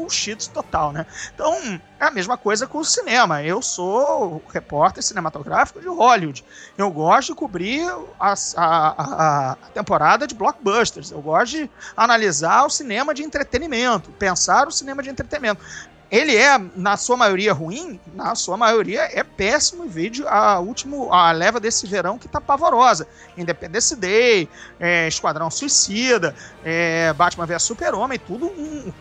Speaker 4: bullshit total, né? Então, é a mesma coisa com o cinema. Eu sou repórter cinematográfico de Hollywood. Eu gosto de cobrir a, a, a temporada de blockbusters. Eu gosto de analisar o cinema de entretenimento, pensar o cinema de entretenimento. Ele é, na sua maioria, ruim? Na sua maioria, é péssimo. Vídeo a última a leva desse verão que tá pavorosa. Independence Day, é, Esquadrão Suicida, é, Batman vs Super-Homem, tudo um,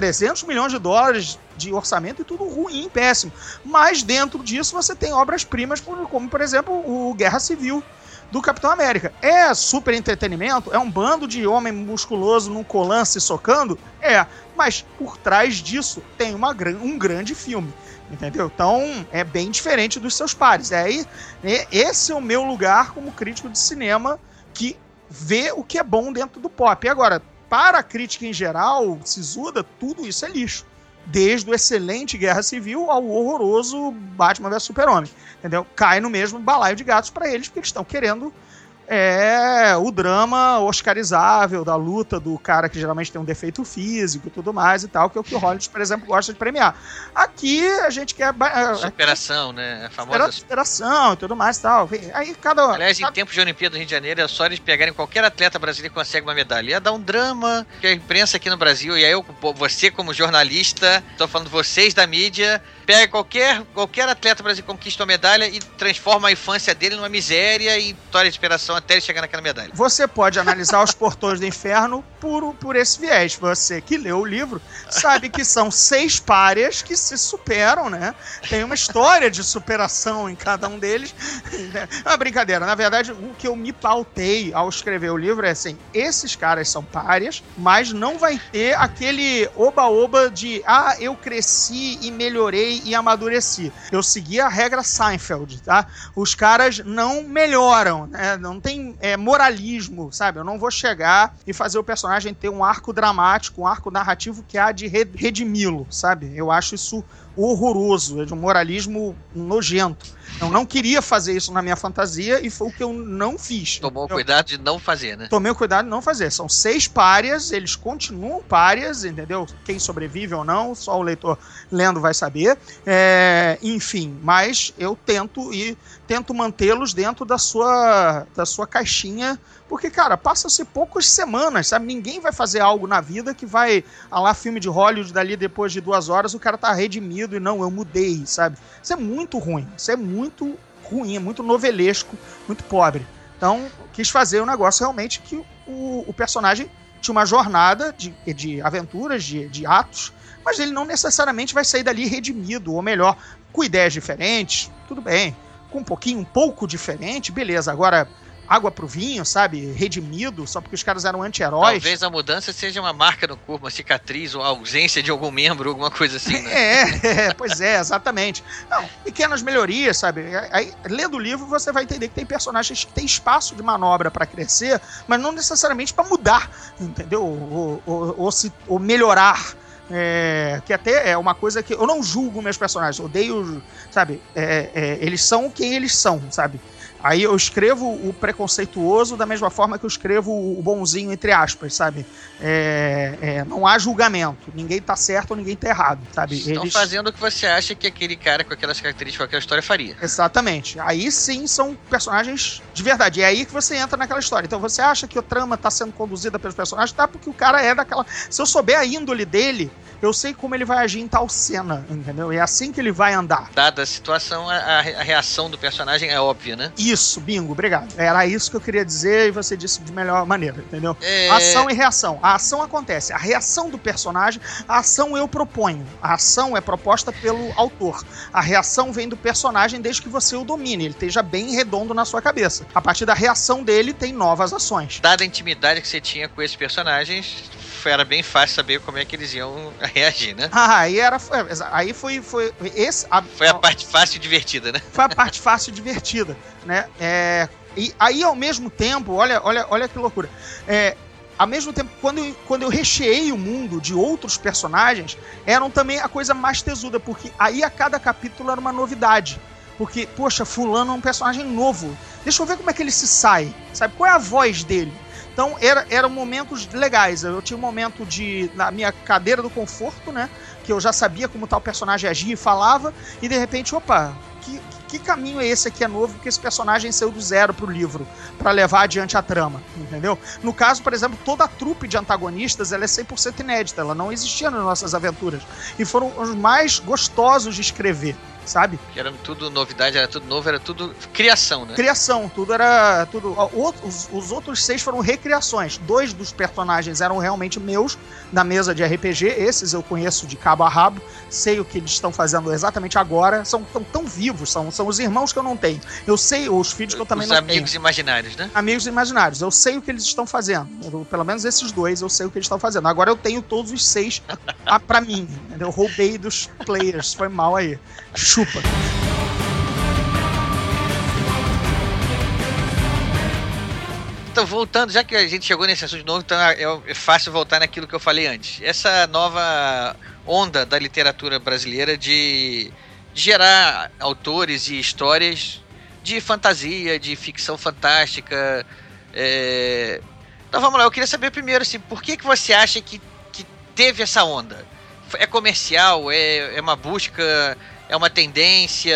Speaker 4: 300 milhões de dólares de orçamento e tudo ruim, péssimo. Mas dentro disso você tem obras-primas, como por exemplo o Guerra Civil do Capitão América. É super entretenimento? É um bando de homem musculoso num colan se socando? É, mas por trás disso tem uma, um grande filme. Entendeu? Então é bem diferente dos seus pares. É aí, né, esse é o meu lugar como crítico de cinema que vê o que é bom dentro do pop. E agora, para a crítica em geral, sisuda, tudo isso é lixo. Desde o excelente Guerra Civil ao horroroso Batman vs Super-Homem. Entendeu? Cai no mesmo balaio de gatos para eles, porque eles estão querendo é o drama oscarizável da luta do cara que geralmente tem um defeito físico e tudo mais e tal, que é o que o Hollywood, por exemplo, gosta de premiar. Aqui a gente quer
Speaker 5: Superação, né? A famosa.
Speaker 4: superação e tudo mais e tal. Aí cada.
Speaker 5: Aliás, em
Speaker 4: cada-
Speaker 5: tempos de Olimpíada do Rio de Janeiro, é só eles pegarem qualquer atleta brasileiro que consegue uma medalha. Ia dar um drama, que a imprensa aqui no Brasil, e aí eu, você como jornalista, tô falando vocês da mídia, pega qualquer, qualquer atleta brasileiro que conquista uma medalha e transforma a infância dele numa miséria e história de inspiração até ele chegar naquela medalha.
Speaker 4: Você pode analisar os portões do inferno por, por esse viés. Você que leu o livro sabe que são seis páreas que se superam, né? Tem uma história de superação em cada um deles. É uma brincadeira. Na verdade, o que eu me pautei ao escrever o livro é assim: esses caras são páreas, mas não vai ter aquele oba-oba de ah, eu cresci e melhorei e, amadureci. Eu segui a regra Seinfeld, tá? Os caras não melhoram, né? Não tem é, moralismo, sabe? Eu não vou chegar e fazer o personagem ter um arco dramático, um arco narrativo que há de redimi-lo, sabe? Eu acho isso horroroso, é de um moralismo nojento. Eu não queria fazer isso na minha fantasia e foi o que eu não fiz.
Speaker 5: Tomou eu, cuidado de não fazer, né?
Speaker 4: Tomei o cuidado de não fazer. São seis párias, eles continuam párias, entendeu? Quem sobrevive ou não, só o leitor lendo vai saber. É, enfim, mas eu tento e tento mantê-los dentro da sua, da sua caixinha porque, cara, passa-se poucas semanas, sabe? Ninguém vai fazer algo na vida que vai. A lá, filme de Hollywood dali depois de duas horas, o cara tá redimido e não, eu mudei, sabe? Isso é muito ruim. Isso é muito ruim, é muito novelesco, muito pobre. Então, quis fazer um negócio realmente que o, o personagem tinha uma jornada de, de aventuras, de, de atos, mas ele não necessariamente vai sair dali redimido, ou melhor, com ideias diferentes, tudo bem. Com um pouquinho, um pouco diferente, beleza. Agora, água pro vinho, sabe? Redimido, só porque os caras eram anti-heróis.
Speaker 5: Talvez a mudança seja uma marca no corpo, uma cicatriz, ou a ausência de algum membro, alguma coisa assim, né?
Speaker 4: é, é, pois é, exatamente. Não, pequenas melhorias, sabe? Aí, lendo o livro, você vai entender que tem personagens que têm espaço de manobra para crescer, mas não necessariamente para mudar, entendeu? Ou, ou, ou, se, ou melhorar. É, que até é uma coisa que eu não julgo meus personagens, odeio, sabe? É, é, eles são quem eles são, sabe? Aí eu escrevo o preconceituoso da mesma forma que eu escrevo o bonzinho, entre aspas, sabe? É, é, não há julgamento. Ninguém tá certo ou ninguém tá errado, sabe?
Speaker 5: Estão Eles... fazendo o que você acha que aquele cara com aquelas características, com aquela história faria.
Speaker 4: Exatamente. Aí sim são personagens de verdade. É aí que você entra naquela história. Então você acha que a trama tá sendo conduzida pelos personagens, tá? Porque o cara é daquela. Se eu souber a índole dele, eu sei como ele vai agir em tal cena, entendeu? É assim que ele vai andar.
Speaker 5: Dada a situação, a, a reação do personagem é óbvia, né?
Speaker 4: Isso, bingo, obrigado. Era isso que eu queria dizer e você disse de melhor maneira, entendeu? É... Ação e reação. A ação acontece. A reação do personagem, a ação eu proponho. A ação é proposta pelo autor. A reação vem do personagem desde que você o domine, ele esteja bem redondo na sua cabeça. A partir da reação dele, tem novas ações.
Speaker 5: Dada a intimidade que você tinha com esses personagens, era bem fácil saber como é que eles iam reagir, né?
Speaker 4: Ah, aí era. Aí foi. Foi, esse,
Speaker 5: a, foi a parte fácil e divertida, né?
Speaker 4: Foi a parte fácil e divertida, né? É, e aí, ao mesmo tempo, olha, olha, olha que loucura. É, ao mesmo tempo, quando eu, quando eu recheei o mundo de outros personagens, eram também a coisa mais tesuda, porque aí a cada capítulo era uma novidade. Porque, poxa, fulano é um personagem novo. Deixa eu ver como é que ele se sai. Sabe? Qual é a voz dele? Então era, eram momentos legais. Eu tinha um momento de. na minha cadeira do conforto, né? Que eu já sabia como tal personagem agia e falava, e de repente, opa, que, que caminho é esse aqui é novo que esse personagem saiu do zero pro livro para levar adiante a trama, entendeu? No caso, por exemplo, toda a trupe de antagonistas ela é 100% inédita, ela não existia nas nossas aventuras e foram os mais gostosos de escrever sabe?
Speaker 5: Que era tudo novidade, era tudo novo, era tudo criação, né?
Speaker 4: Criação, tudo era. tudo Os, os outros seis foram recriações. Dois dos personagens eram realmente meus na mesa de RPG. Esses eu conheço de cabo a rabo, sei o que eles estão fazendo exatamente agora. São tão, tão vivos, são, são os irmãos que eu não tenho. Eu sei os filhos que eu também
Speaker 5: os
Speaker 4: não
Speaker 5: tenho. Amigos imaginários, né?
Speaker 4: Amigos imaginários. Eu sei o que eles estão fazendo. Eu, pelo menos esses dois, eu sei o que eles estão fazendo. Agora eu tenho todos os seis para mim. Eu roubei dos players. Foi mal aí. Chupa.
Speaker 5: Então, voltando, já que a gente chegou nesse assunto de novo, então é, é fácil voltar naquilo que eu falei antes. Essa nova onda da literatura brasileira de gerar autores e histórias de fantasia, de ficção fantástica. É... Então vamos lá, eu queria saber primeiro assim, por que, que você acha que, que teve essa onda? É comercial? É, é uma busca é uma tendência?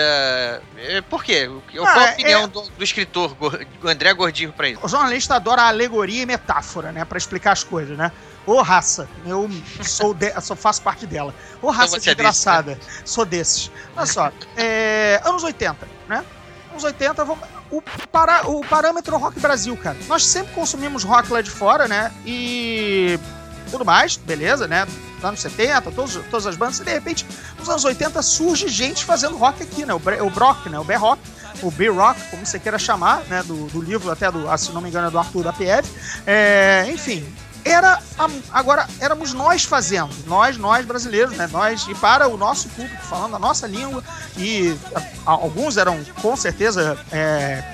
Speaker 5: É, por quê? Qual ah, a opinião é... do, do, escritor André Gordillo para isso?
Speaker 4: O jornalista adora alegoria e metáfora, né? Para explicar as coisas, né? Ô raça, eu sou, de, sou faço parte dela. Ô raça então desgraçada, é desse, né? sou desses. Olha só, é, anos 80, né? Anos 80, vamos, o, para, o parâmetro rock Brasil, cara. Nós sempre consumimos rock lá de fora, né? E tudo mais, beleza, né? Anos 70, todos, todas as bandas, e de repente, nos anos 80 surge gente fazendo rock aqui, né? O, o Brock, né? O B-Rock, o B-Rock, como você queira chamar, né? Do, do livro até do, ah, se não me engano, é do Arthur da PF. É, enfim, era agora éramos nós fazendo, nós, nós brasileiros, né? Nós e para o nosso público falando a nossa língua e a- alguns eram com certeza é,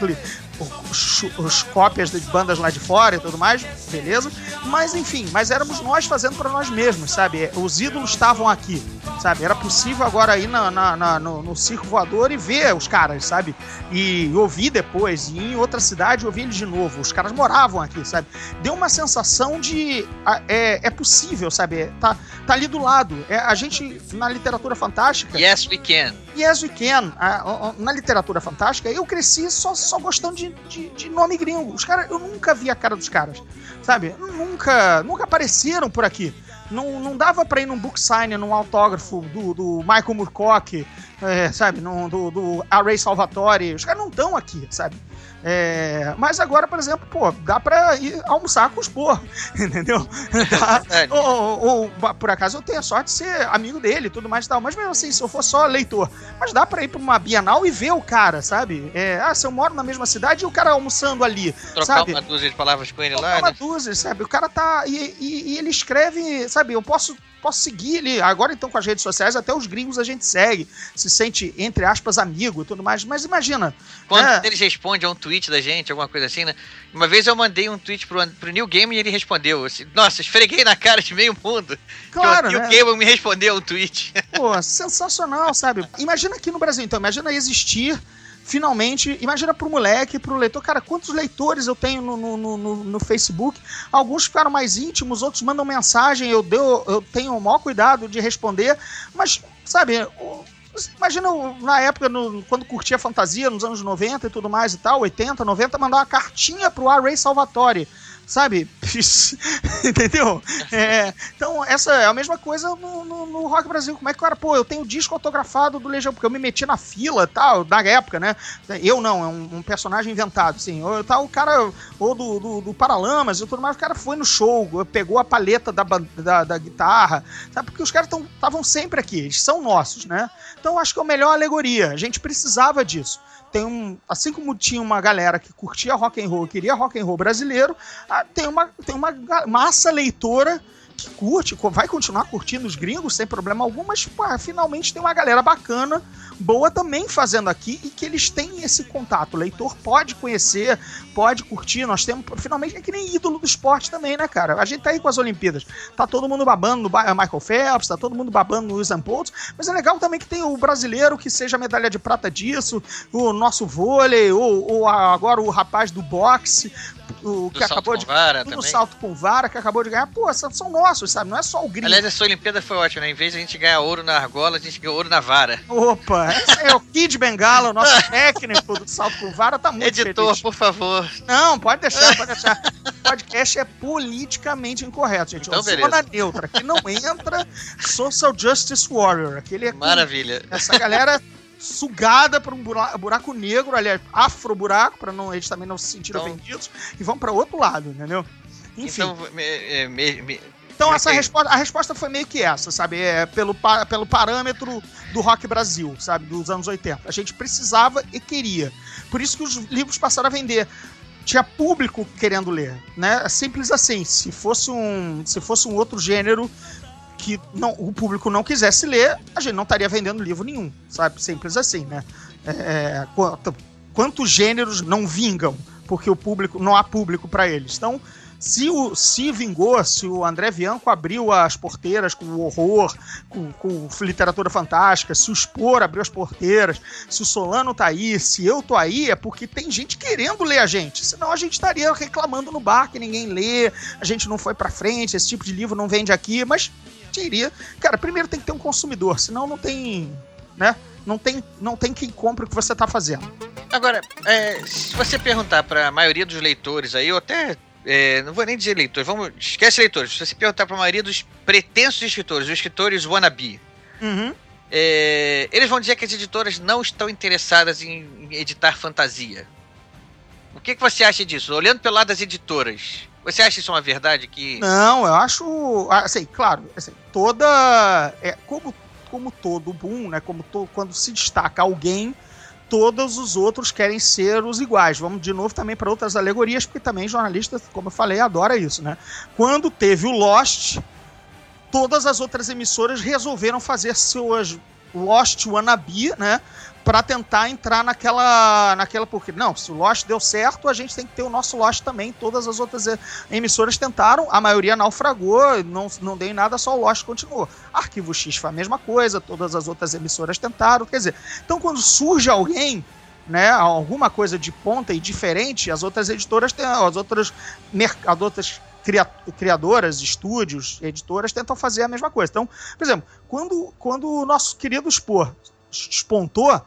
Speaker 4: os, os cópias de bandas lá de fora e tudo mais, beleza? Mas enfim, mas éramos nós fazendo para nós mesmos, sabe? Os ídolos estavam aqui, sabe? Era possível agora ir na, na- na- no, no circo voador e ver os caras, sabe? E ouvir depois, e ir em outra cidade ouvir eles de novo. Os caras moravam aqui, sabe? Deu uma sensação de. É, é possível, sabe? É, Tá, tá ali do lado. É, a gente, na literatura fantástica.
Speaker 5: Yes, we can.
Speaker 4: Yes, we can. A- a- na literatura fantástica, eu cresci só, só gostando de, de, de nome gringo. Os caras, eu nunca vi a cara dos caras, sabe? Nunca, nunca apareceram por aqui. Não, não dava pra ir num book sign, num autógrafo do, do Michael Moorcock, é, sabe? Num, do, do Array Salvatore. Os caras não estão aqui, sabe? É, mas agora, por exemplo, pô, dá pra ir almoçar com os porros, entendeu? Dá- ou, ou- ou, por acaso eu tenho a sorte de ser amigo dele e tudo mais e tal. Mas mesmo assim, se eu for só leitor, mas dá pra ir pra uma Bienal e ver o cara, sabe? É, ah, se eu moro na mesma cidade e o cara almoçando ali,
Speaker 5: Trocar
Speaker 4: sabe?
Speaker 5: uma dúzia de palavras com ele
Speaker 4: Trocar
Speaker 5: lá,
Speaker 4: uma
Speaker 5: né?
Speaker 4: dúzia, sabe? O cara tá. E, e- e ele escreve, sabe? Eu posso. Posso seguir ele, agora então com as redes sociais, até os gringos a gente segue, se sente, entre aspas, amigo e tudo mais. Mas imagina,
Speaker 5: Quando
Speaker 4: É.
Speaker 5: eles respondem a um tweet da gente, alguma coisa assim, né? Uma vez eu mandei um tweet pro, pro New Game e ele respondeu. assim, Nossa, esfreguei na cara de meio mundo.
Speaker 4: claro,
Speaker 5: que o
Speaker 4: né?
Speaker 5: Game me respondeu um tweet.
Speaker 4: Pô, sensacional, sabe? Imagina aqui no Brasil, então, imagina existir finalmente, imagina pro moleque, pro leitor, cara, quantos leitores eu tenho no, no, no- no- Facebook? Alguns ficaram mais íntimos, outros mandam mensagem, eu, deu, eu tenho o maior cuidado de responder, mas, sabe, Imagina na época, no- quando curtia fantasia, nos anos 90 e tudo mais e tal, 80, 90, mandar uma cartinha pro Array Salvatore, sabe? Entendeu? É, então, essa é a mesma coisa no, no- no Rock Brasil. Como é que o cara, pô, eu tenho disco autografado do Legião, porque eu me meti na fila tal, na época, né? Eu não, é um, um personagem inventado, assim. Ou tá o cara, ou do, do, do Paralamas e tudo mais, o cara foi no show, pegou a paleta da, da, da guitarra, sabe? Porque os caras estavam sempre aqui, eles são nossos, né? Então, acho que é a melhor alegoria. A gente precisava disso. Tem um, assim como tinha uma galera que curtia rock and roll, queria rock and roll brasileiro, ah, tem uma, tem uma massa leitora que curte, vai continuar curtindo os gringos sem problema algum, mas pô, finalmente tem uma galera bacana, boa também fazendo aqui e que eles têm esse contato. O leitor pode conhecer, pode curtir. Nós temos, finalmente, é que nem ídolo do esporte também, né, cara? A gente tá aí com as Olimpíadas. Tá todo mundo babando no Michael Phelps, tá todo mundo babando no Usain Bolt, mas é legal também que tem o brasileiro que seja medalha de prata disso, o nosso vôlei, ou, ou agora o rapaz do boxe, o que
Speaker 5: salto
Speaker 4: acabou
Speaker 5: com
Speaker 4: de
Speaker 5: vara
Speaker 4: do
Speaker 5: também.
Speaker 4: salto com vara que acabou de ganhar, pô, são são nossos, sabe? Não é só o gringo.
Speaker 5: Aliás, essa Olimpíada foi ótima, né? Em vez de a gente ganhar ouro na argola, a gente ganhou ouro na vara.
Speaker 4: Opa, esse é o Kid Bengala, o nosso técnico do salto com vara, tá muito
Speaker 5: Editor,
Speaker 4: feliz.
Speaker 5: por favor.
Speaker 4: Não, pode deixar, pode deixar. O podcast é politicamente incorreto, gente.
Speaker 5: Então, beleza.
Speaker 4: zona neutra. Aqui não entra Social Justice Warrior. Aquele é
Speaker 5: Maravilha.
Speaker 4: essa galera sugada para um bura- buraco negro, aliás, afro-buraco, para não, eles também não se sentirem
Speaker 5: Então-
Speaker 4: ofendidos, e vão para outro lado, entendeu? Enfim.
Speaker 5: Então, me- é, me- me-
Speaker 4: Então essa resposta, a resposta foi meio que essa, sabe? É pelo, pelo parâmetro do rock Brasil, sabe? Dos anos 80. A gente precisava e queria. Por isso que os livros passaram a vender. Tinha público querendo ler, né? É Simples assim. Se fosse um, se fosse um outro gênero que não, o público não quisesse ler, a gente não estaria vendendo livro nenhum, sabe? Simples assim, né? É, quanto- quantos gêneros não vingam porque o público não há público para eles? Então, se, o, se vingou, se o André Bianco abriu as porteiras com o horror, com, com literatura fantástica, se o Spor abriu as porteiras, se o Solano tá aí, se eu tô aí, é porque tem gente querendo ler a gente. Senão a gente estaria reclamando no bar que ninguém lê, a gente não foi pra frente, esse tipo de livro não vende aqui, mas diria. Cara, primeiro tem que ter um consumidor, senão não tem. né? Não tem, não tem quem compre o que você tá fazendo.
Speaker 5: Agora, é, se você perguntar para a maioria dos leitores aí, ou até. é, não vou nem dizer leitores, vamos. Esquece leitores. Se você perguntar para a maioria dos pretensos escritores, os escritores wannabe,
Speaker 4: Uhum.
Speaker 5: é, eles vão dizer que as editoras não estão interessadas em, em editar fantasia. O que, que você acha disso? Olhando pelo lado das editoras, você acha isso uma verdade que.
Speaker 4: Não, eu acho. Assim, claro, assim, toda. É, como, como todo boom, né? Como to, quando se destaca alguém, todos os outros querem ser os iguais. Vamos de novo também para outras alegorias, porque também jornalista, como eu falei, adora isso, né? Quando teve o Lost, todas as outras emissoras resolveram fazer suas Lost Wannabe, né? Para tentar entrar naquela, naquela. Porque, não, se o Lost deu certo, a gente tem que ter o nosso Lost também. Todas as outras emissoras tentaram, a maioria naufragou, não, não deu em nada, só o Lost continuou. Arquivo X foi a mesma coisa, todas as outras emissoras tentaram. Quer dizer, então quando surge alguém né, alguma coisa de ponta e diferente, as outras editoras as outras, as outras criadoras, estúdios, editoras tentam fazer a mesma coisa. Então, por exemplo, quando, quando o nosso querido Spor despontou,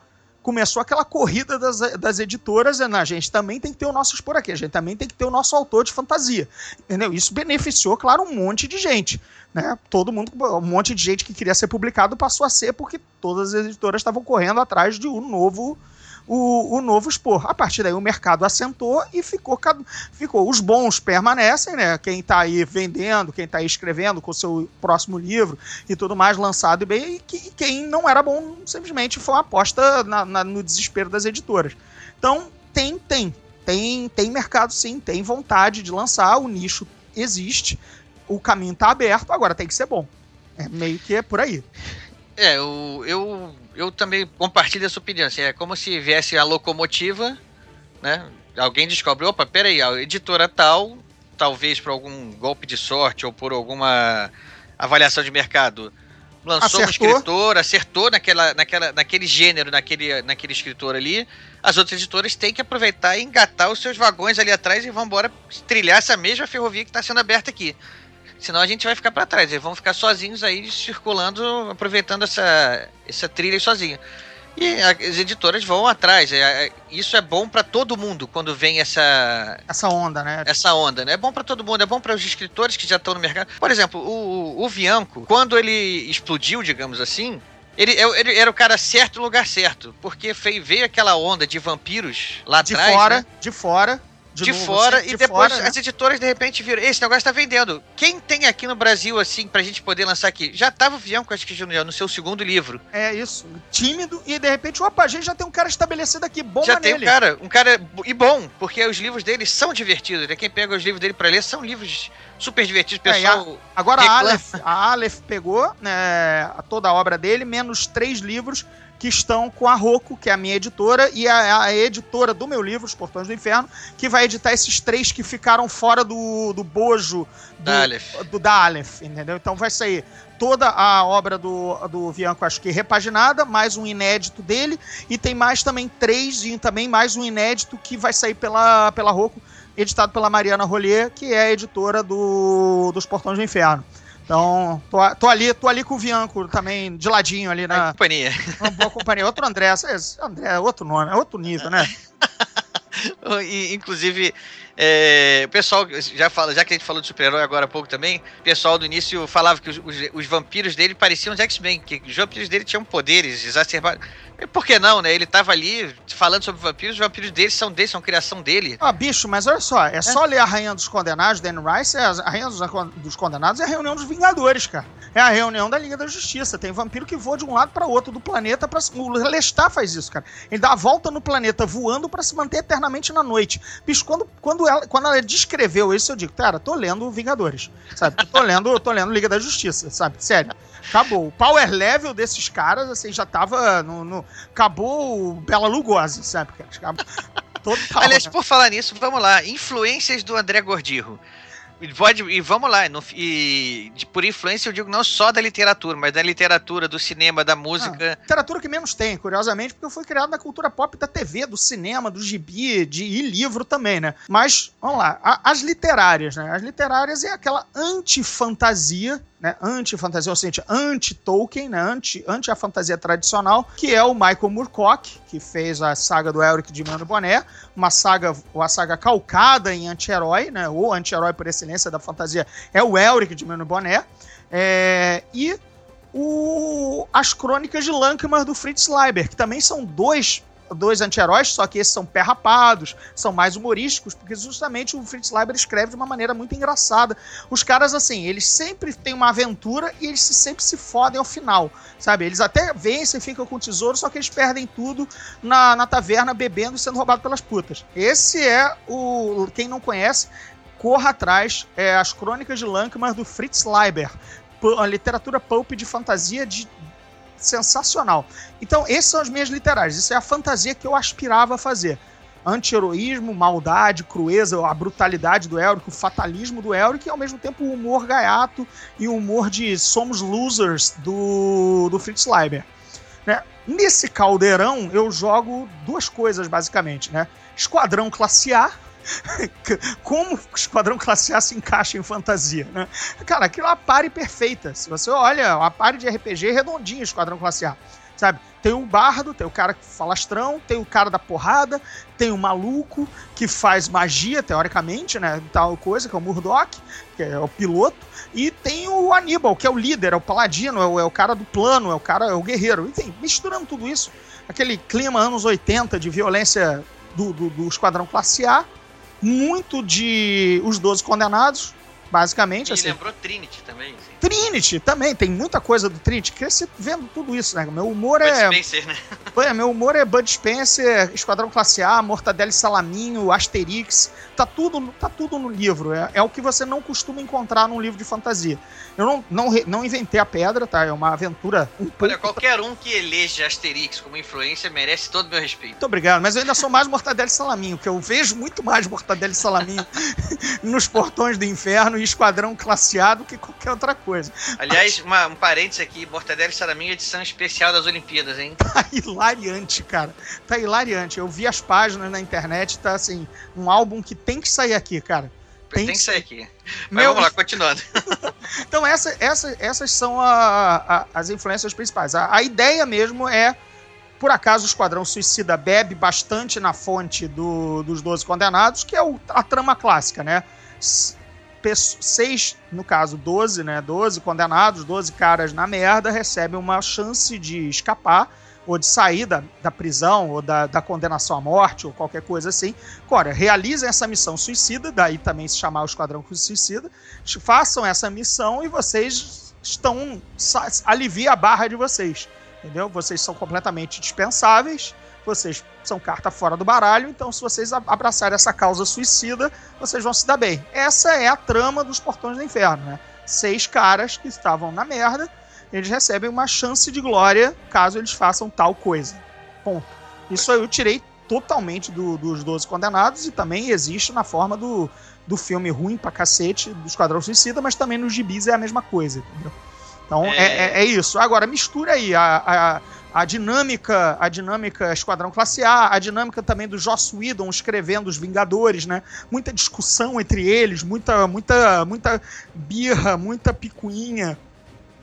Speaker 4: começou aquela corrida das, das editoras, né? a gente também tem que ter o nosso Spor aqui, a gente também tem que ter o nosso autor de fantasia. Entendeu? Isso beneficiou, claro, um monte de gente. Né? Todo mundo, um monte de gente que queria ser publicado passou a ser porque todas as editoras estavam correndo atrás de um novo o, o novo expor. A partir daí o mercado assentou e ficou, ficou. Os bons permanecem, né? Quem está aí vendendo, quem está aí escrevendo com o seu próximo livro e tudo mais lançado e bem, e, quem não era bom simplesmente foi uma aposta na, na, no desespero das editoras. Então, tem, tem. Tem, tem mercado sim, tem vontade de lançar, o nicho existe, o caminho está aberto, agora tem que ser bom. É meio que é por aí.
Speaker 5: É, eu, eu, eu também compartilho essa opinião. Assim, é como se viesse a locomotiva, né? Alguém descobre, opa, peraí, a editora tal, talvez por algum golpe de sorte ou por alguma avaliação de mercado, lançou acertou. um escritor, acertou naquela, naquela, naquele gênero, naquele, naquele escritor ali. As outras editoras têm que aproveitar e engatar os seus vagões ali atrás e vão embora trilhar essa mesma ferrovia que está sendo aberta aqui. Senão a gente vai ficar para trás. Eles vão ficar sozinhos aí, circulando, aproveitando essa, essa trilha sozinho. E as editoras vão atrás. É, é, isso é bom para todo mundo quando vem essa
Speaker 4: essa onda, né?
Speaker 5: Essa onda, né? É bom para todo mundo, é bom para os escritores que já estão no mercado. Por exemplo, o, o Vianco, quando ele explodiu, digamos assim, ele, ele, era o cara certo no lugar certo, porque veio aquela onda de vampiros lá
Speaker 4: de
Speaker 5: atrás.
Speaker 4: De fora,
Speaker 5: né?
Speaker 4: de fora
Speaker 5: de, de fora assim, de e depois fora, né? as editoras de repente viram, esse negócio tá vendendo. Quem tem aqui no Brasil, assim, pra gente poder lançar aqui? Já tava o Vianco, acho que já no seu segundo livro.
Speaker 4: É isso, tímido, e de repente, opa, a gente já tem um cara estabelecido aqui, bom
Speaker 5: Já tem nele. um cara, um cara, e bom, porque os livros dele são divertidos, né? Quem pega os livros dele pra ler são livros super divertidos, pessoal.
Speaker 4: É, a, agora a Aleph, a Aleph pegou né, toda a obra dele, menos três livros que estão com a Roku, que é a minha editora, e a, a, editora do meu livro, Os Portões do Inferno, que vai editar esses três que ficaram fora do, do bojo do,
Speaker 5: da Aleph.
Speaker 4: Do, da Aleph, entendeu? Então vai sair toda a obra do, do Vianco, acho que repaginada, mais um inédito dele, e tem mais também três, e também mais um inédito que vai sair pela, pela Roku, editado pela Mariana Rollier, que é a editora do, dos Portões do Inferno. Então, tô, tô, ali, tô ali com o Vianco também, de ladinho ali na.
Speaker 5: companhia.
Speaker 4: Uma boa companhia. Outro André, André, é outro nome, é outro nível, né?
Speaker 5: e, inclusive, é, o pessoal já fala, já que a gente falou de super-herói agora há pouco também, o pessoal do início falava que os, os, os vampiros dele pareciam os X-Men, que os vampiros dele tinham poderes exacerbados. Por que não, né? Ele tava ali falando sobre vampiros, os vampiros dele são dele, são criação dele.
Speaker 4: Ah, bicho, mas olha só, é, é. só ler a Rainha dos Condenados, Dan Rice, é a Rainha dos Condenados é a reunião dos Vingadores, cara. É a reunião da Liga da Justiça. Tem vampiro que voa de um lado para outro do planeta para O Lestat faz isso, cara. Ele dá a volta no planeta voando para se manter eternamente na noite. Bicho, quando, quando, ela, quando ela descreveu isso, eu digo, cara, tô lendo Vingadores, sabe? tô lendo, tô lendo Liga da Justiça, sabe? Sério. Acabou. O power level desses caras, assim, já tava no. no acabou o Bela Lugosi, sabe? Acabou,
Speaker 5: total, Aliás, né? por falar nisso, vamos lá. Influências do André Gordirro. Pode, e vamos lá, no, e de, por influência eu digo não só da literatura, mas da literatura, do cinema, da música.
Speaker 4: Ah, literatura que menos tem, curiosamente, porque eu fui criado na cultura pop da TV, do cinema, do gibi, de, e livro também, né? Mas, vamos lá, a, as literárias, né? As literárias é aquela antifantasia né, anti-fantasia, ou seja, anti-Tolkien, né, anti, anti a fantasia tradicional, que é o Michael Moorcock, que fez a saga do Elric de Mano Boné, uma saga, uma saga calcada em anti-herói, né, ou anti-herói por excelência da fantasia é o Elric de Mano Boné, é, e o, as crônicas de Lankmar do Fritz Leiber, que também são dois dois anti-heróis, só que esses são pé rapados, são mais humorísticos, porque justamente o Fritz Leiber escreve de uma maneira muito engraçada. Os caras, assim, eles sempre têm uma aventura e eles sempre se fodem ao final, sabe? Eles até vencem, ficam com o tesouro, só que eles perdem tudo na, na taverna, bebendo e sendo roubados pelas putas. Esse é o. Quem não conhece, corra atrás. É as Crônicas de Lankmar do Fritz Leiber. A literatura pulp de fantasia de sensacional. Então, essas são as minhas literárias. Isso é a fantasia que eu aspirava a fazer. Anti-heroísmo, maldade, crueza, a brutalidade do Elric, o fatalismo do Elric e ao mesmo tempo o humor gaiato e o humor de somos losers do, do Fritz Leiber. Né? Nesse caldeirão eu jogo duas coisas basicamente, né? Esquadrão classe A, como o Esquadrão Classe A se encaixa em fantasia, né? Cara, aquilo é uma pare perfeita. Se você olha, uma pare de RPG redondinha, Esquadrão Classe A. Sabe? Tem o bardo, tem o cara falastrão, tem o cara da porrada, tem o maluco que faz magia, teoricamente, né? Tal coisa, que é o Murdoch, que é o piloto, e tem o Aníbal, que é o líder, é o paladino, é o, é o cara do plano, é o cara, é o guerreiro. Enfim, misturando tudo isso, aquele clima anos 80 de violência do, do, do Esquadrão Classe A, muito de Os Doze Condenados, basicamente.
Speaker 5: E
Speaker 4: assim.
Speaker 5: lembrou Trinity também. Assim.
Speaker 4: Trinity também, tem muita coisa do Trinity. Cresci vendo tudo isso, né? Meu humor
Speaker 5: Bud
Speaker 4: é.
Speaker 5: Spencer, né?
Speaker 4: É, meu humor é Bud Spencer, Esquadrão Classe A, Mortadela e Salaminho, Asterix. Tá tudo, tá tudo no livro. É, é o que você não costuma encontrar num livro de fantasia. Eu não, não, não inventei a pedra, tá? É uma aventura um.
Speaker 5: Olha, qualquer um que eleja Asterix como influência merece todo o meu respeito.
Speaker 4: Muito obrigado, mas eu ainda sou mais Mortadela e Salaminho, que eu vejo muito mais Mortadela e Salaminho nos portões do inferno e Esquadrão Classe A do que qualquer outra coisa.
Speaker 5: Aliás, uma, um parênteses aqui, Mortadela e Salaminho, edição especial das Olimpíadas, hein?
Speaker 4: Tá hilariante, cara. Tá hilariante. Eu vi as páginas na internet, tá assim, um álbum que tem que sair aqui, cara.
Speaker 5: Tem,
Speaker 4: Tem
Speaker 5: que
Speaker 4: que
Speaker 5: sair aqui. Mas
Speaker 4: Meu-
Speaker 5: vamos lá, continuando.
Speaker 4: Então, essa, essa, essas são a- a- as influências principais. A, a ideia mesmo é. Por acaso o Esquadrão Suicida bebe bastante na fonte do- dos Doze Condenados, que é o- a trama clássica, né? Seis, no caso, 12, né? 12 condenados, 12 caras na merda, recebem uma chance de escapar, ou de sair da, da prisão, ou da, da condenação à morte, ou qualquer coisa assim. Agora, realizem essa missão suicida, daí também se chamar o Esquadrão Suicida, façam essa missão e vocês estão. sa- alivia a barra de vocês. Entendeu? Vocês são completamente dispensáveis, vocês são carta fora do baralho, então se vocês abraçarem essa causa suicida, vocês vão se dar bem. Essa é a trama dos Portões do Inferno, né? Seis caras que estavam na merda, eles recebem uma chance de glória caso eles façam tal coisa. Ponto. Isso aí eu tirei totalmente do- dos Doze Condenados e também existe na forma do, do filme ruim pra cacete do Esquadrão Suicida, mas também nos gibis é a mesma coisa, entendeu? Então é,
Speaker 5: É.
Speaker 4: é- é isso. Agora, mistura aí a, a, a dinâmica, a dinâmica Esquadrão Classe A, a dinâmica também do Joss Whedon escrevendo os Vingadores, né? Muita discussão entre eles, muita, muita, muita birra, muita picuinha.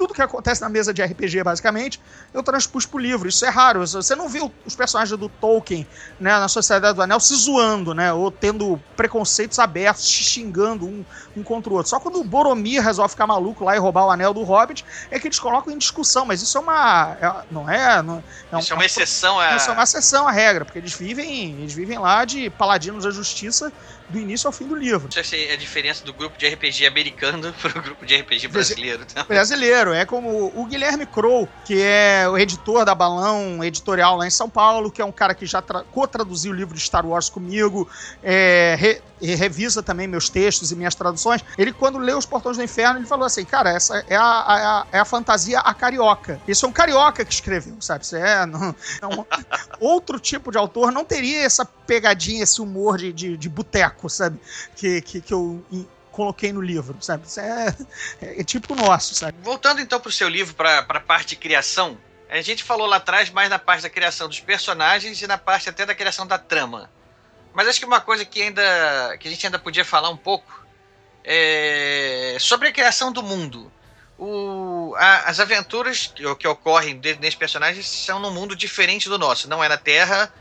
Speaker 4: Tudo que acontece na mesa de RPG, basicamente, eu transpus pro livro. Isso é raro. Você não viu os personagens do Tolkien, né, na Sociedade do Anel se zoando, né? Ou tendo preconceitos abertos, se xingando um, um contra o outro. Só quando o Boromir resolve ficar maluco lá e roubar o anel do Hobbit, é que eles colocam em discussão. Mas isso é uma. é- não é. Não, é um-
Speaker 5: Isso é uma exceção a.
Speaker 4: isso é uma exceção à regra, porque eles vivem, eles vivem lá de paladinos da justiça do início ao fim do livro.
Speaker 5: Essa é a diferença do grupo de RPG americano pro grupo de RPG brasileiro. tá?
Speaker 4: brasileiro. É como o Guilherme Crow, que é o editor da Balão Editorial lá em São Paulo, que é um cara que já tra- co-traduziu o livro de Star Wars comigo, é, re- e revisa também meus textos e minhas traduções. Ele, quando leu Os Portões do Inferno, ele falou assim: Cara, essa é a, a- é a fantasia a carioca. Isso é um carioca que escreveu, sabe? Isso é. Não, não- outro tipo de autor não teria essa pegadinha, esse humor de, de, de boteco, sabe? Que, que, que eu. Coloquei no livro, sabe? Isso é, é, é tipo nosso, sabe?
Speaker 5: Voltando então pro seu livro, pra, pra parte de criação, a gente falou lá atrás mais na parte da criação dos personagens e na parte até da criação da trama. Mas acho que uma coisa que ainda que a gente ainda podia falar um pouco é sobre a criação do mundo. O- a- as aventuras que, que ocorrem nesses personagens são num mundo diferente do nosso. Não é na Terra,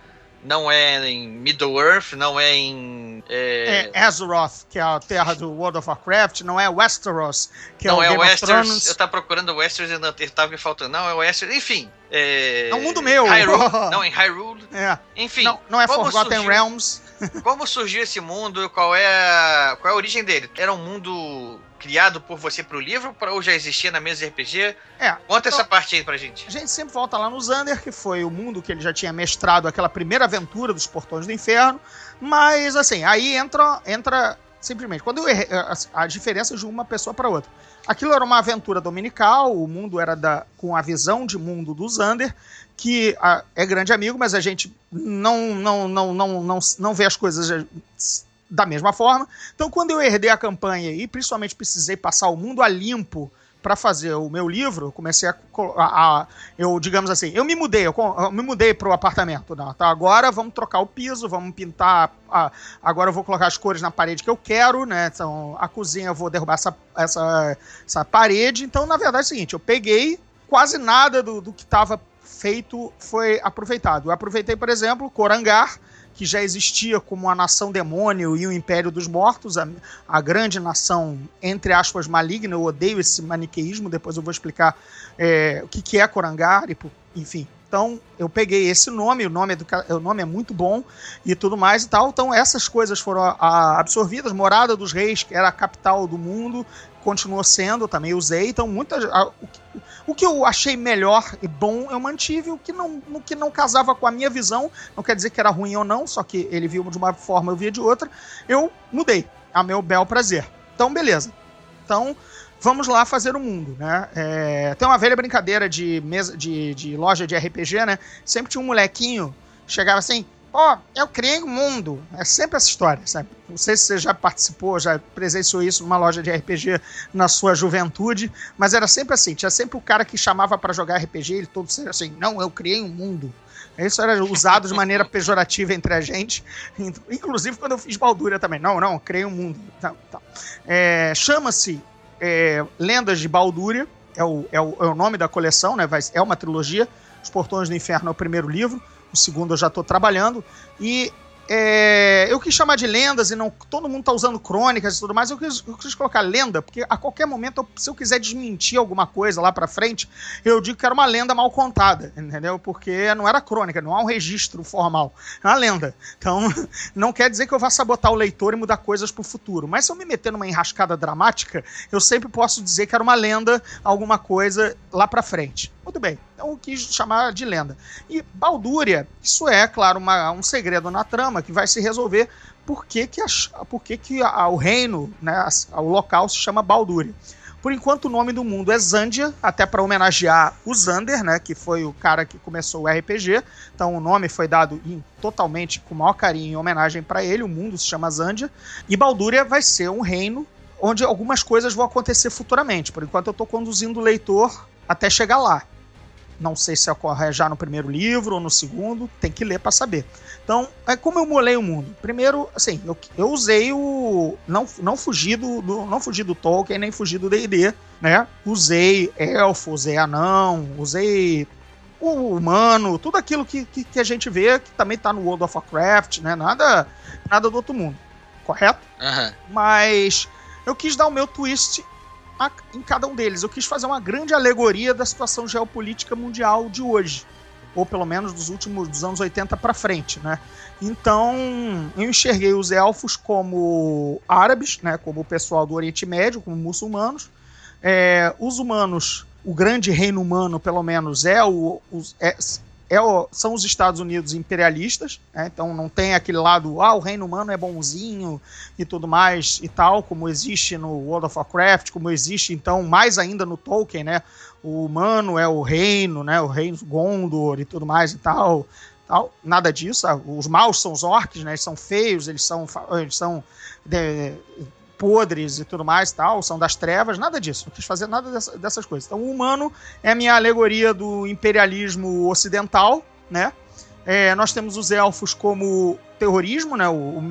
Speaker 5: não é em Middle Earth, não é em É,
Speaker 4: É Azeroth, que é a terra do World of Warcraft, não é Westeros, que
Speaker 5: não,
Speaker 4: é
Speaker 5: é
Speaker 4: o
Speaker 5: o
Speaker 4: Game of
Speaker 5: Westeros. Eu tava procurando Westeros e não tava me faltando. Não, é Westeros. Enfim. É,
Speaker 4: É um mundo meu.
Speaker 5: Hyrule. não, em Hyrule.
Speaker 4: É,
Speaker 5: Enfim.
Speaker 4: não, não é Forgotten
Speaker 5: surgiu-
Speaker 4: Realms.
Speaker 5: Como surgiu esse mundo? Qual é a, qual é a origem dele? Era um mundo criado por você pro livro pra- ou já existia na mesa de RPG?
Speaker 4: É,
Speaker 5: Conta
Speaker 4: então-
Speaker 5: essa parte aí pra gente.
Speaker 4: A gente sempre volta lá no Zander, que foi o mundo que ele já tinha mestrado, aquela primeira aventura dos Portões do Inferno. Mas, assim, aí entra, entra simplesmente. Quando errei, a, a diferença de uma pessoa para outra. Aquilo era uma aventura dominical, o mundo era da, com a visão de mundo do Zander, que ah, é grande amigo, mas a gente não, não, não, não, não, não vê as coisas eh, da mesma forma. Então, quando eu herdei a campanha e principalmente precisei passar o mundo a limpo para fazer o meu livro, comecei a, a- a- eu digamos assim, eu me mudei, eu, eu me mudei pro apartamento, não, tá? Agora vamos trocar o piso, vamos pintar, a- agora eu vou colocar as cores na parede que eu quero, né? Então a cozinha eu vou derrubar essa, essa, essa parede. Então na verdade é o seguinte, eu peguei quase nada do, do que estava feito foi aproveitado. Eu aproveitei, por exemplo, Corangar, que já existia como a nação demônio e o império dos mortos, a, a grande nação, entre aspas, maligna. Eu odeio esse maniqueísmo, depois eu vou explicar é, o que, que é Corangar, por- enfim. Então, eu peguei esse nome, o nome, é o nome é muito bom e tudo mais e tal. Então, essas coisas foram a- absorvidas. Morada dos Reis, que era a capital do mundo, continuou sendo, também usei. Então, muitas. a- o que- o que eu achei melhor e bom, eu mantive. O que não, o que não casava com a minha visão, não quer dizer que era ruim ou não, só que ele viu de uma forma, eu via de outra, eu mudei a meu bel prazer. Então, beleza. Então, vamos lá fazer o mundo, né? É, tem uma velha brincadeira de, mesa, de, de loja de RPG, né? Sempre tinha um molequinho, chegava assim, ó, eu criei o mundo. É sempre essa história, sabe? Não sei se você já participou, já presenciou isso numa loja de RPG na sua juventude, mas era sempre assim, tinha sempre o cara que chamava pra jogar RPG, ele todo assim, não, eu criei um mundo. Isso era usado de maneira pejorativa entre a gente, inclusive quando eu fiz Baldúria também. Não, não, criei um mundo. Tá, tá. É, Chama-se é, Lendas de Baldúria, é o, é, o, é o nome da coleção, né? Vai, é uma trilogia. Os Portões do Inferno é o primeiro livro, o segundo eu já estou trabalhando. E é, eu quis chamar de lendas e não todo mundo tá usando crônicas e tudo mais. Eu quis, eu quis colocar lenda, porque a qualquer momento, eu- se eu quiser desmentir alguma coisa lá pra frente, eu digo que era uma lenda mal contada, entendeu? Porque não era crônica, não há um registro formal. É uma lenda. Então, não quer dizer que eu vá sabotar o leitor e mudar coisas pro futuro. Mas se eu me meter numa enrascada dramática, eu sempre posso dizer que era uma lenda, alguma coisa lá pra frente. Muito bem. Então quis chamar de lenda. E Baldúria, isso é, claro, uma- um segredo na trama que vai se resolver por que, que, a- por que, que a- o reino, né, a- o local se chama Baldúria. Por enquanto o nome do mundo é Zandia, até para homenagear o Zander, né, que foi o cara que começou o RPG. Então o nome foi dado em- totalmente com o maior carinho em homenagem para ele. O mundo se chama Zandia. E Baldúria vai ser um reino onde algumas coisas vão acontecer futuramente. Por enquanto eu estou conduzindo o leitor até chegar lá. Não sei se ocorre já no primeiro livro ou no segundo, tem que ler para saber. Então, é como eu molei o mundo. Primeiro, assim, eu, eu usei o. Não, não, fugi do, do- não fugi do Tolkien, nem fugi do DD, né? Usei elfo, usei anão, usei o humano, tudo aquilo que, que, que a gente vê, que também tá no World of Warcraft, né? Nada, nada do outro mundo. Correto?
Speaker 5: Aham.
Speaker 4: mas eu quis dar o meu twist a- em cada um deles. Eu quis fazer uma grande alegoria da situação geopolítica mundial de hoje, ou pelo menos dos últimos dos anos 80 para frente, né? Então, eu enxerguei os elfos como árabes, né, como o pessoal do Oriente Médio, como muçulmanos. É, os humanos, o grande reino humano, pelo menos, é o, os- é- é o- são os Estados Unidos imperialistas, né? então não tem aquele lado, ah, o reino humano é bonzinho e tudo mais e tal, como existe no World of Warcraft, como existe então mais ainda no Tolkien, né? O humano é o reino, né? O reino Gondor e tudo mais e tal, tal. Nada disso. ah, Os maus são os orcs, né? Eles são feios, eles são, eles são de- podres e tudo mais, tal, são das trevas, nada disso. Não quis fazer nada dessa- dessas coisas. Então, o humano é minha alegoria do imperialismo ocidental, né? É, nós temos os elfos como terrorismo, né? O, o,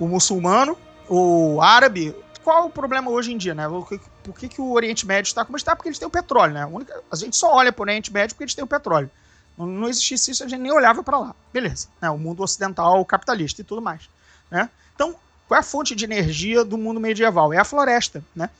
Speaker 4: o muçulmano, o árabe. Qual o problema hoje em dia, né? O que- Por que, que o Oriente Médio está como está? Porque eles têm o petróleo, né? A, única- a gente só olha para o Oriente Médio porque eles têm o petróleo. Não, não existisse isso, a gente nem olhava para lá. Beleza. Né? O mundo ocidental capitalista e tudo mais. Né? Então, qual é a fonte de energia do mundo medieval? É a floresta, né?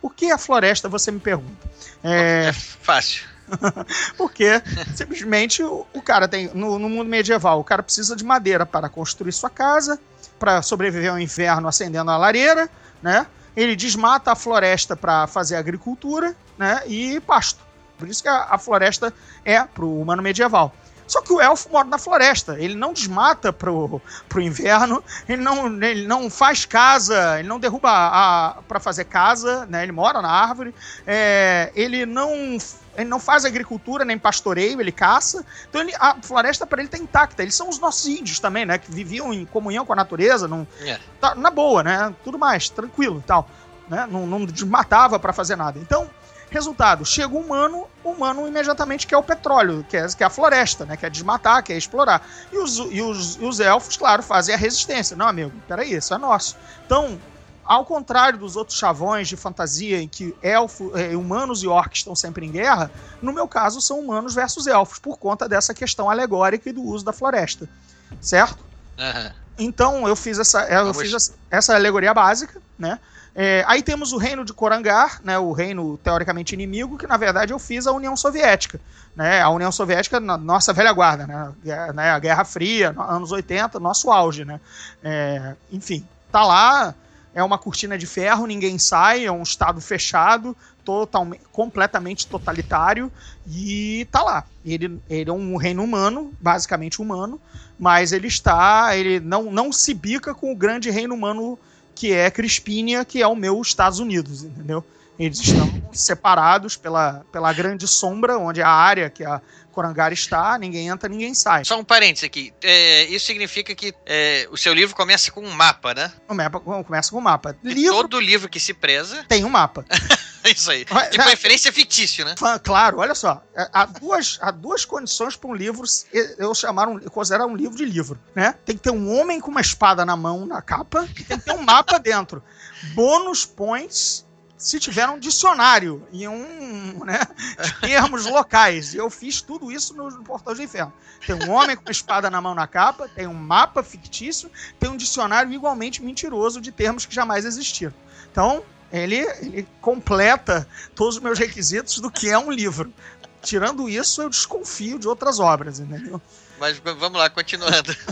Speaker 4: Por que a floresta, você me pergunta?
Speaker 5: É, é fácil.
Speaker 4: Porque simplesmente o, o cara tem. No, no, mundo medieval, o cara precisa de madeira para construir sua casa, para sobreviver ao inverno acendendo a lareira, né? Ele desmata a floresta para fazer agricultura, né? E pasto. Por isso que a, a floresta é para o humano medieval. Só que o elfo mora na floresta, ele não desmata pro, pro inverno, ele não, ele não faz casa, ele não derruba a, para fazer casa, né? Ele mora na árvore, é, ele não ele não faz agricultura nem pastoreio, ele caça. Então ele, a floresta para ele tá intacta. Eles são os nossos índios também, né? Que viviam em comunhão com a natureza, não, é. tá, na boa, né? Tudo mais, tranquilo e tal. Né? Não, não desmatava para fazer nada. Então, Resultado, chega o humano, o humano imediatamente quer o petróleo, quer, quer a floresta, né? Quer desmatar, quer explorar. E os, e, os, e os elfos, claro, fazem a resistência. Não, amigo, peraí, isso é nosso. Então, ao contrário dos outros chavões de fantasia em que elfos, eh, humanos e orcs estão sempre em guerra, no meu caso são humanos versus elfos, por conta dessa questão alegórica e do uso da floresta. Certo? Uhum. Então eu fiz essa, eu fiz essa, essa alegoria básica, né? É, aí temos o reino de Korangar, né, o reino teoricamente inimigo, que na verdade eu fiz a União Soviética. Né, a União Soviética, nossa velha guarda, né, né a Guerra Fria, anos 80, nosso auge. Né, é, enfim, tá lá, é uma cortina de ferro, ninguém sai, é um estado fechado, totalmente, completamente totalitário, e tá lá. Ele, ele é um reino humano, basicamente humano, mas ele está, ele não, não se bica com o grande reino humano que é Crispínia, que é o meu Estados Unidos, entendeu? Eles estão separados pela, pela grande sombra, onde é a área que a Corangar está, ninguém entra, ninguém sai.
Speaker 5: Só um parênteses aqui. É, isso significa que é, o seu livro começa com um mapa, né?
Speaker 4: O mapa começa com um mapa.
Speaker 5: Livro, todo livro que se preza.
Speaker 4: Tem um mapa.
Speaker 5: Isso aí. Tipo, é, referência fictício, né?
Speaker 4: Claro, olha só. É, há duas, há duas condições para um livro eu chamar um, eu considerar um livro de livro, né? Tem que ter um homem com uma espada na mão, na capa, e tem que ter um mapa dentro. Bônus points se tiver um dicionário e um, né, de termos locais. Eu fiz tudo isso no, no Portal do Inferno. Tem um homem com uma espada na mão na capa, tem um mapa fictício, tem um dicionário igualmente mentiroso de termos que jamais existiram. Então, ele, ele completa todos os meus requisitos do que é um livro. Tirando isso, eu desconfio de outras obras, entendeu?
Speaker 5: Mas vamos lá, continuando.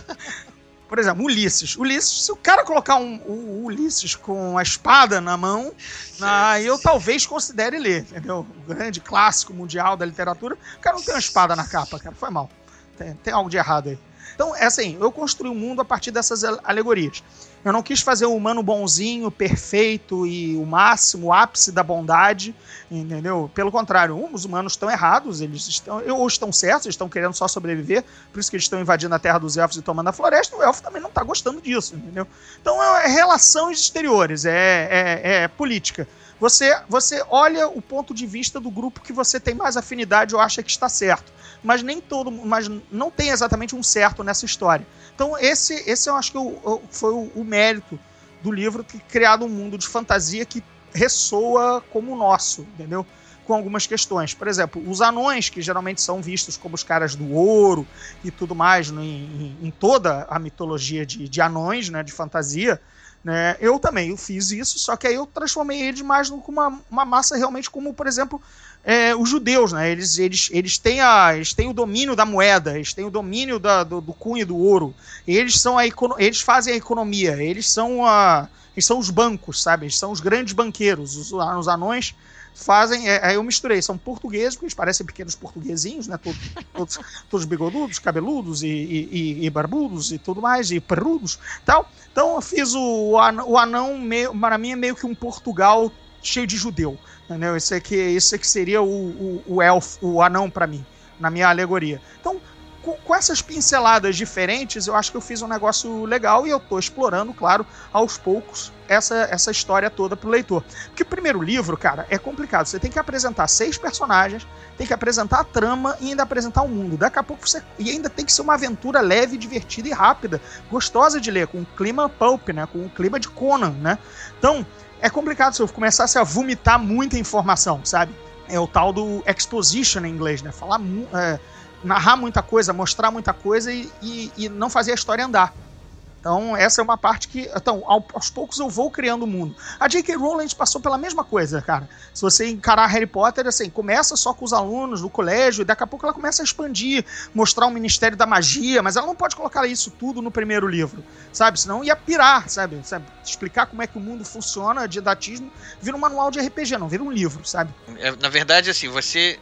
Speaker 4: Por exemplo, Ulisses. Ulisses, se o cara colocar um, o Ulisses com a espada na mão, na, eu talvez considere ler, entendeu? O grande clássico mundial da literatura. O cara não tem uma espada na capa, cara. Foi mal. Tem, tem algo de errado aí. Então, é assim, eu construí o um mundo a partir dessas alegorias. Eu não quis fazer o humano bonzinho, perfeito e o máximo, o ápice da bondade, entendeu? Pelo contrário, os humanos estão errados, eles estão, ou estão certos, eles estão querendo só sobreviver, por isso que eles estão invadindo a terra dos elfos e tomando a floresta, o elfo também não está gostando disso, entendeu? Então é, é relações exteriores, é, é, é política. Você, você olha o ponto de vista do grupo que você tem mais afinidade ou acha que está certo mas nem todo, mas não tem exatamente um certo nessa história. Então esse, esse eu acho que eu, foi o, o, mérito do livro ter criado um mundo de fantasia que ressoa como o nosso, entendeu? Com algumas questões. Por exemplo, os anões, que geralmente são vistos como os caras do ouro e tudo mais no, em, em, toda a mitologia de, de anões, né, de fantasia, né? Eu também eu fiz isso, só que aí eu transformei eles mais numa uma, uma massa realmente como, por exemplo, é, os judeus, né? Eles, eles, eles, têm a, eles têm o domínio da moeda, eles têm o domínio da, do, do cunho do ouro. Eles são a eles fazem a economia, eles são a, eles são os bancos, sabe? Eles são os grandes banqueiros. Os, os anões fazem. É, aí eu misturei, são portugueses, porque eles parecem pequenos portuguesinhos, né? Todos, todos, todos bigodudos, cabeludos e, e, e, barbudos e tudo mais, e perrudos tal. Então eu fiz o, o anão, meio, para mim é meio que um Portugal cheio de judeu. Entendeu? Isso aqui, isso aqui seria o, o, o elfo, o anão para mim, na minha alegoria. Então, com, com, essas pinceladas diferentes, eu acho que eu fiz um negócio legal e eu tô explorando, claro, aos poucos, essa, essa história toda pro leitor. Porque o primeiro livro, cara, é complicado. Você tem que apresentar seis personagens, tem que apresentar a trama e ainda apresentar o mundo. Daqui a pouco você. E ainda tem que ser uma aventura leve, divertida e rápida, gostosa de ler, com um clima pulp, né? Com um clima de Conan, né? Então, é complicado se eu começasse a vomitar muita informação, sabe? É o tal do exposition em inglês, né? Falar, é, narrar muita coisa, mostrar muita coisa e, e, e, não fazer a história andar. Então, essa é uma parte que. Então, aos poucos eu vou criando o mundo. A J.K. Rowling passou pela mesma coisa, cara. Se você encarar Harry Potter, assim, começa só com os alunos do colégio, e daqui a pouco ela começa a expandir, mostrar o Ministério da Magia, mas ela não pode colocar isso tudo no primeiro livro, sabe? Senão ia pirar, sabe? sabe? Explicar como é que o mundo funciona, didatismo, vira um manual de RPG, não vira um livro, sabe?
Speaker 5: É, na verdade, assim, você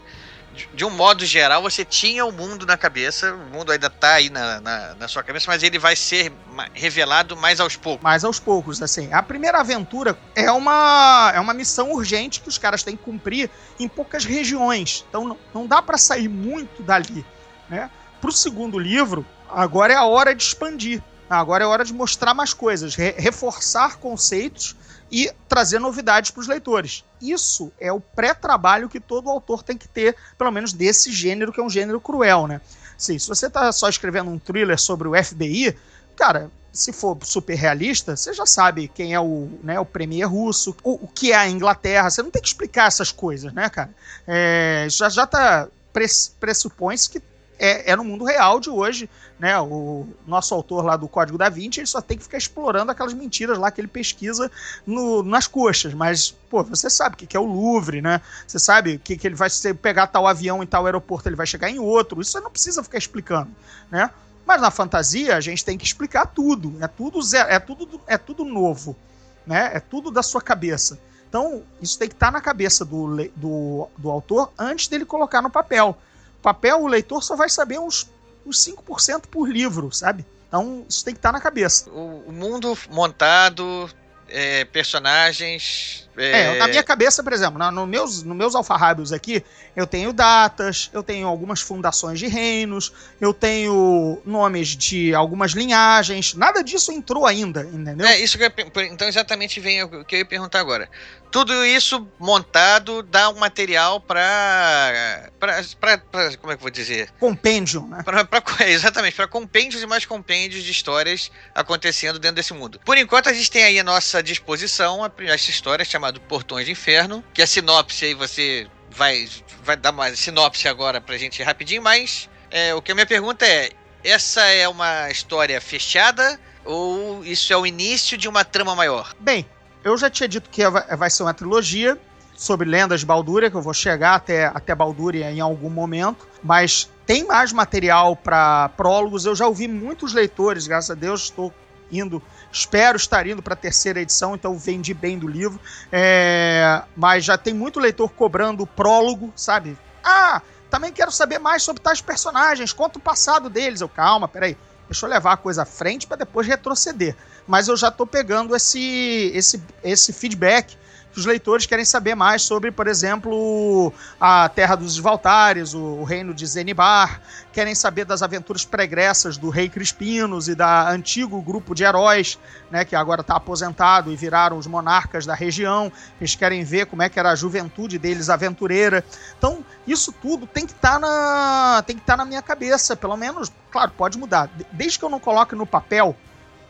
Speaker 5: de um modo geral, você tinha o mundo na cabeça, o mundo ainda tá aí na, na, na, sua cabeça, mas ele vai ser revelado mais aos poucos.
Speaker 4: Mais aos poucos, assim. A primeira aventura é uma, é uma missão urgente que os caras têm que cumprir em poucas regiões. Então não, não dá para sair muito dali, né? Pro segundo livro, agora é a hora de expandir. Agora é hora de mostrar mais coisas, re reforçar conceitos e trazer novidades para os leitores. Isso é o pré-trabalho que todo autor tem que ter, pelo menos desse gênero, que é um gênero cruel, né? Sim, se você está só escrevendo um thriller sobre o FBI, cara, se for super realista, você já sabe quem é o, né, o premier russo, o, o que é a Inglaterra, você não tem que explicar essas coisas, né, cara? É, já, já tá pressupõe-se que é, é, no mundo real de hoje, né? O nosso autor lá do Código da Vinci, ele só tem que ficar explorando aquelas mentiras lá que ele pesquisa no, nas coxas. Mas, pô, você sabe o que, que é o Louvre, né? Você sabe que, que ele vai se pegar tal avião em tal aeroporto, ele vai chegar em outro. Isso você não precisa ficar explicando, né? Mas na fantasia a gente tem que explicar tudo. É tudo zero, é tudo, é tudo novo, né? É tudo da sua cabeça. Então, isso tem que estar tá na cabeça do, do, do autor antes dele colocar no papel papel, o leitor só vai saber uns, uns 5% por livro, sabe? Então, isso tem que estar tá na cabeça.
Speaker 5: O, mundo montado, é, personagens.
Speaker 4: É... é... na minha cabeça, por exemplo, nos no meus, no meus alfarrábios aqui, eu tenho datas, eu tenho algumas fundações de reinos, eu tenho nomes de algumas linhagens, nada disso entrou ainda, entendeu?
Speaker 5: É, isso que eu, então exatamente vem o que eu ia perguntar agora. Tudo isso montado dá um material para como é que eu vou dizer?
Speaker 4: Compêndio né?
Speaker 5: Pra, pra, exatamente para compêndios e mais compêndios de histórias acontecendo dentro desse mundo. Por enquanto a gente tem aí à nossa disposição essa história chamada Portões de Inferno que a sinopse aí você vai vai dar uma sinopse agora pra gente rapidinho mas é, o que a minha pergunta é essa é uma história fechada ou isso é o início de uma trama maior?
Speaker 4: Bem, eu já tinha dito que vai ser uma trilogia sobre lendas de Baldúria, que eu vou chegar até, até Baldúria em algum momento, mas tem mais material para prólogos. Eu já ouvi muitos leitores, graças a Deus, estou indo, espero estar indo para a terceira edição, então vendi bem do livro. É, mas já tem muito leitor cobrando prólogo, sabe? Ah, também quero saber mais sobre tais personagens, conta o passado deles. Eu, calma, peraí, deixa eu levar a coisa à frente para depois retroceder mas eu já estou pegando esse, esse, esse feedback os leitores querem saber mais sobre, por exemplo, a Terra dos Valtares, o, o reino de Zenibar, querem saber das aventuras pregressas do rei Crispinos e da antigo grupo de heróis, né, que agora está aposentado e viraram os monarcas da região. Eles querem ver como é que era a juventude deles aventureira. Então, isso tudo tem que estar tá na tem que estar tá na minha cabeça, pelo menos, claro, pode mudar. Desde que eu não coloque no papel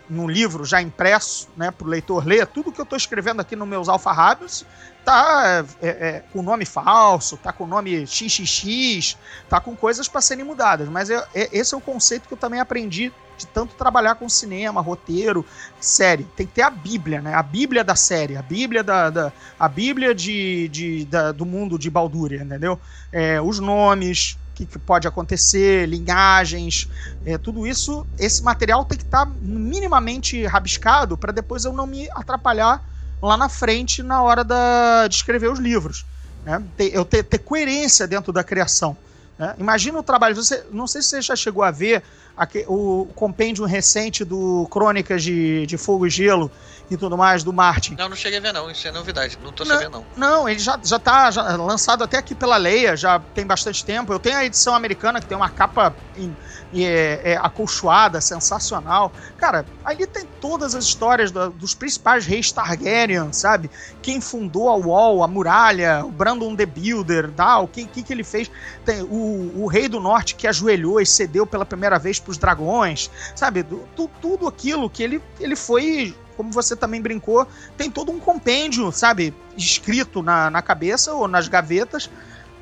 Speaker 4: num livro já impresso, né, para o leitor ler, tudo que eu estou escrevendo aqui nos meus alfarrábios tá é, é, com nome falso, tá com nome XXX, tá com coisas para serem mudadas. Mas é, é, esse é o conceito que eu também aprendi de tanto trabalhar com cinema, roteiro, série. Tem que ter a Bíblia, né? A Bíblia da série, a Bíblia da, da a Bíblia de, de da, do mundo de Baldúria, entendeu? É, os nomes, que, que pode acontecer, linhagens, é, tudo isso, esse material tem que estar tá minimamente rabiscado para depois eu não me atrapalhar lá na frente na hora da, de escrever os livros. Né? eu ter, ter coerência dentro da criação. Né? Imagina o trabalho. Você, não sei se você já chegou a ver aqui, o compêndio recente do Crônicas de, de Fogo e Gelo e tudo mais do Martin.
Speaker 5: Não, não cheguei a ver não, isso é novidade, não tô não, sabendo não.
Speaker 4: Não, ele já, já tá já, lançado até aqui pela Leia, já tem bastante tempo. Eu tenho a edição americana que tem uma capa em, é, é, acolchoada, sensacional. Cara, ali tem todas as histórias do, dos principais reis Targaryen, sabe? Quem fundou a Wall, a muralha, o Brandon the Builder, tal, o que, que, que ele fez. Tem o, o rei do norte que ajoelhou e cedeu pela primeira vez para os dragões, sabe? Tu, tudo aquilo que ele, ele foi como você também brincou, tem todo um compêndio, sabe, escrito na, na cabeça ou nas gavetas,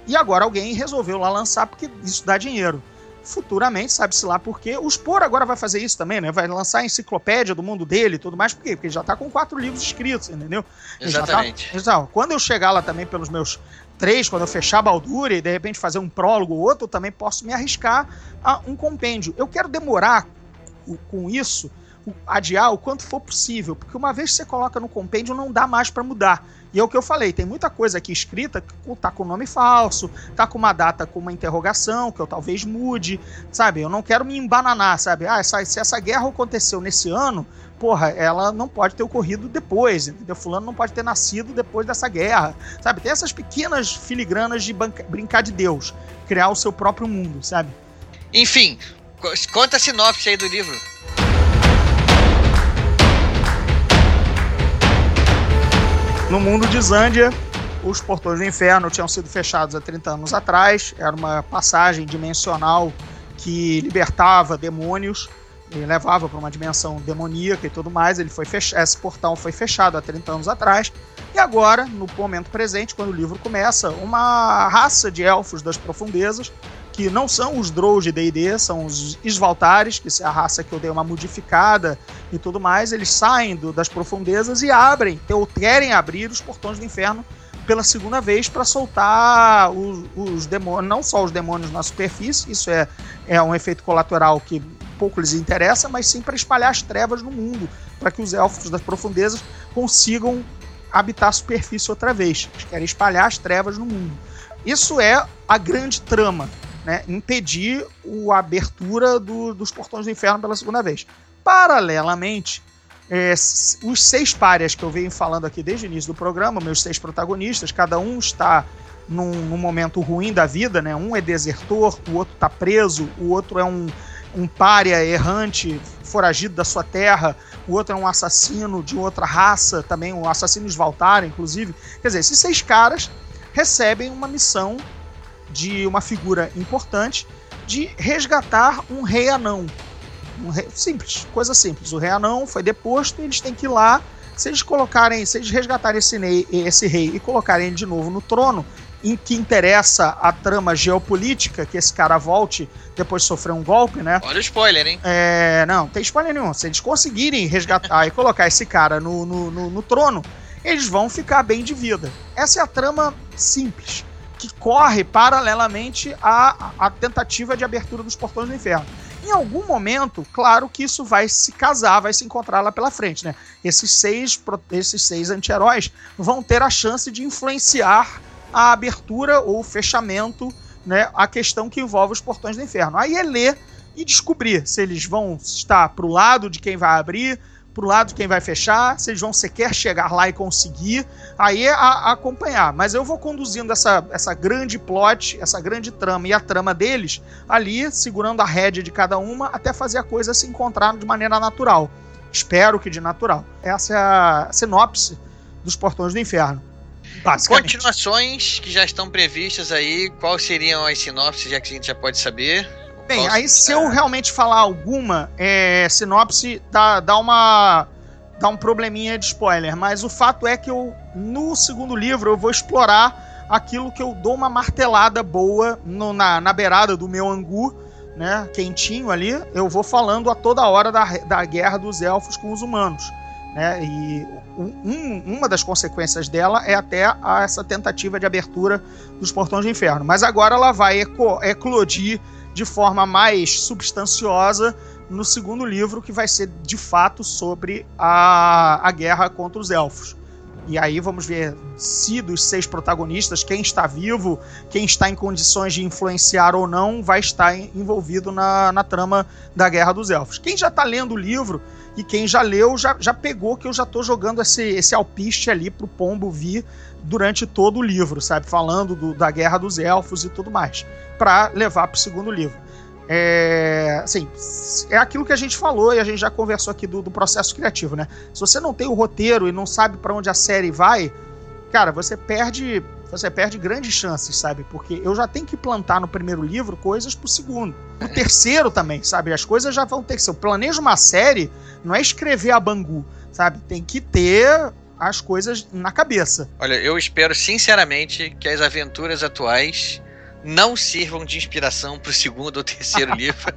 Speaker 4: e agora alguém resolveu lá lançar porque isso dá dinheiro. Futuramente, sabe-se lá por quê. O Spor agora vai fazer isso também, né? Vai lançar a enciclopédia do mundo dele e tudo mais. Por quê? Porque ele já tá com quatro livros escritos, entendeu? Tá-
Speaker 5: Exatamente.
Speaker 4: Então, quando eu chegar lá também pelos meus três, quando eu fechar a Balduria e de repente fazer um prólogo ou outro, eu também posso me arriscar a um compêndio. Eu quero demorar com isso, adiar o quanto for possível, porque uma vez que você coloca no compêndio, não dá mais pra mudar. E é o que eu falei, tem muita coisa aqui escrita que tá com nome falso, tá com uma data com uma interrogação, que eu talvez mude, sabe? Eu não quero me embananar, sabe? Ah, essa- se essa guerra aconteceu nesse ano, porra, ela não pode ter ocorrido depois, entendeu? Fulano não pode ter nascido depois dessa guerra, sabe? Tem essas pequenas filigranas de brincar de Deus, criar o seu próprio mundo, sabe?
Speaker 5: Enfim, co- conta a sinopse aí do livro.
Speaker 4: No mundo de Zândia, os portões do inferno tinham sido fechados há 30 anos atrás. Era uma passagem dimensional que libertava demônios e levava para uma dimensão demoníaca e tudo mais. Ele foi fech... Esse portão foi fechado há 30 anos atrás. E agora, no momento presente, quando o livro começa, uma raça de elfos das profundezas, que não são os Drow de D&D, são os Svaltares, que é a raça que eu dei uma modificada e tudo mais, eles saem do- das profundezas e abrem, ou querem abrir os portões do inferno pela segunda vez para soltar os, os demônios, não só os demônios na superfície, isso é, é um efeito colateral que pouco lhes interessa, mas sim para espalhar as trevas no mundo, para que os elfos das profundezas consigam habitar a superfície outra vez. Eles querem espalhar as trevas no mundo. Isso é a grande trama, né? impedir a abertura do- dos portões do inferno pela segunda vez. Paralelamente, é, os seis párias que eu venho falando aqui desde o início do programa, meus seis protagonistas, cada um está num, num momento ruim da vida, né? Um é desertor, o outro está preso, o outro é um, um pária errante, foragido da sua terra, o outro é um assassino de outra raça, também um assassino esvaltar, inclusive. Quer dizer, esses seis caras recebem uma missão de uma figura importante de resgatar um rei anão. Um rei- simples, coisa simples. O rei anão foi deposto e eles têm que ir lá. Se eles colocarem, se eles resgatarem esse, rei- esse rei e colocarem ele de novo no trono, em que interessa a trama geopolítica, que esse cara volte depois de sofrer um golpe, né?
Speaker 5: Olha o spoiler, hein?
Speaker 4: É, não, tem spoiler nenhum. Se eles conseguirem resgatar e colocar esse cara no, no, no- no trono, eles vão ficar bem de vida. Essa é a trama simples, que corre paralelamente à, à tentativa de abertura dos portões do inferno. Em algum momento, claro que isso vai se casar, vai se encontrar lá pela frente, né? Esses seis, esses seis anti-heróis vão ter a chance de influenciar a abertura ou fechamento, né? A questão que envolve os portões do inferno. Aí é ler e descobrir se eles vão estar pro lado de quem vai abrir, pro lado quem vai fechar, se eles vão sequer chegar lá e conseguir, aí é a, a acompanhar. Mas eu vou conduzindo essa, essa grande plot, essa grande trama e a trama deles ali, segurando a rédea de cada uma, até fazer a coisa se encontrar de maneira natural. Espero que de natural. Essa é a sinopse dos Portões do Inferno.
Speaker 5: Continuações que já estão previstas aí, quais seriam as sinopses, já que a gente já pode saber?
Speaker 4: Bem, aí se eu realmente falar alguma, é, sinopse dá, dá uma dá um probleminha de spoiler, mas o fato é que eu no segundo livro eu vou explorar aquilo que eu dou uma martelada boa no- na, na beirada do meu angu, né, quentinho ali, eu vou falando a toda hora da, da guerra dos elfos com os humanos. Né, e um- um- uma das consequências dela é até a- essa tentativa de abertura dos portões do inferno. Mas agora ela vai eclodir de forma mais substanciosa no segundo livro, que vai ser de fato sobre a, a guerra contra os elfos. E aí vamos ver se dos seis protagonistas, quem está vivo, quem está em condições de influenciar ou não, vai estar envolvido na, na trama da Guerra dos Elfos. Quem já está lendo o livro e quem já leu, já, já pegou que eu já estou jogando esse, esse alpiste ali pro Pombo vir durante todo o livro, sabe? Falando do- da Guerra dos Elfos e tudo mais, para levar pro segundo livro. É, assim, é aquilo que a gente falou e a gente já conversou aqui do, do processo criativo, né? Se você não tem o roteiro e não sabe para onde a série vai, cara, você perde, você perde grandes chances, sabe? Porque eu já tenho que plantar no primeiro livro coisas pro segundo. No terceiro também, sabe? As coisas já vão ter que ser. Eu planejo uma série, não é escrever a Bangu, sabe? Tem que ter as coisas na cabeça.
Speaker 5: Olha, eu espero sinceramente que as aventuras atuais não sirvam de inspiração pro segundo ou terceiro livro.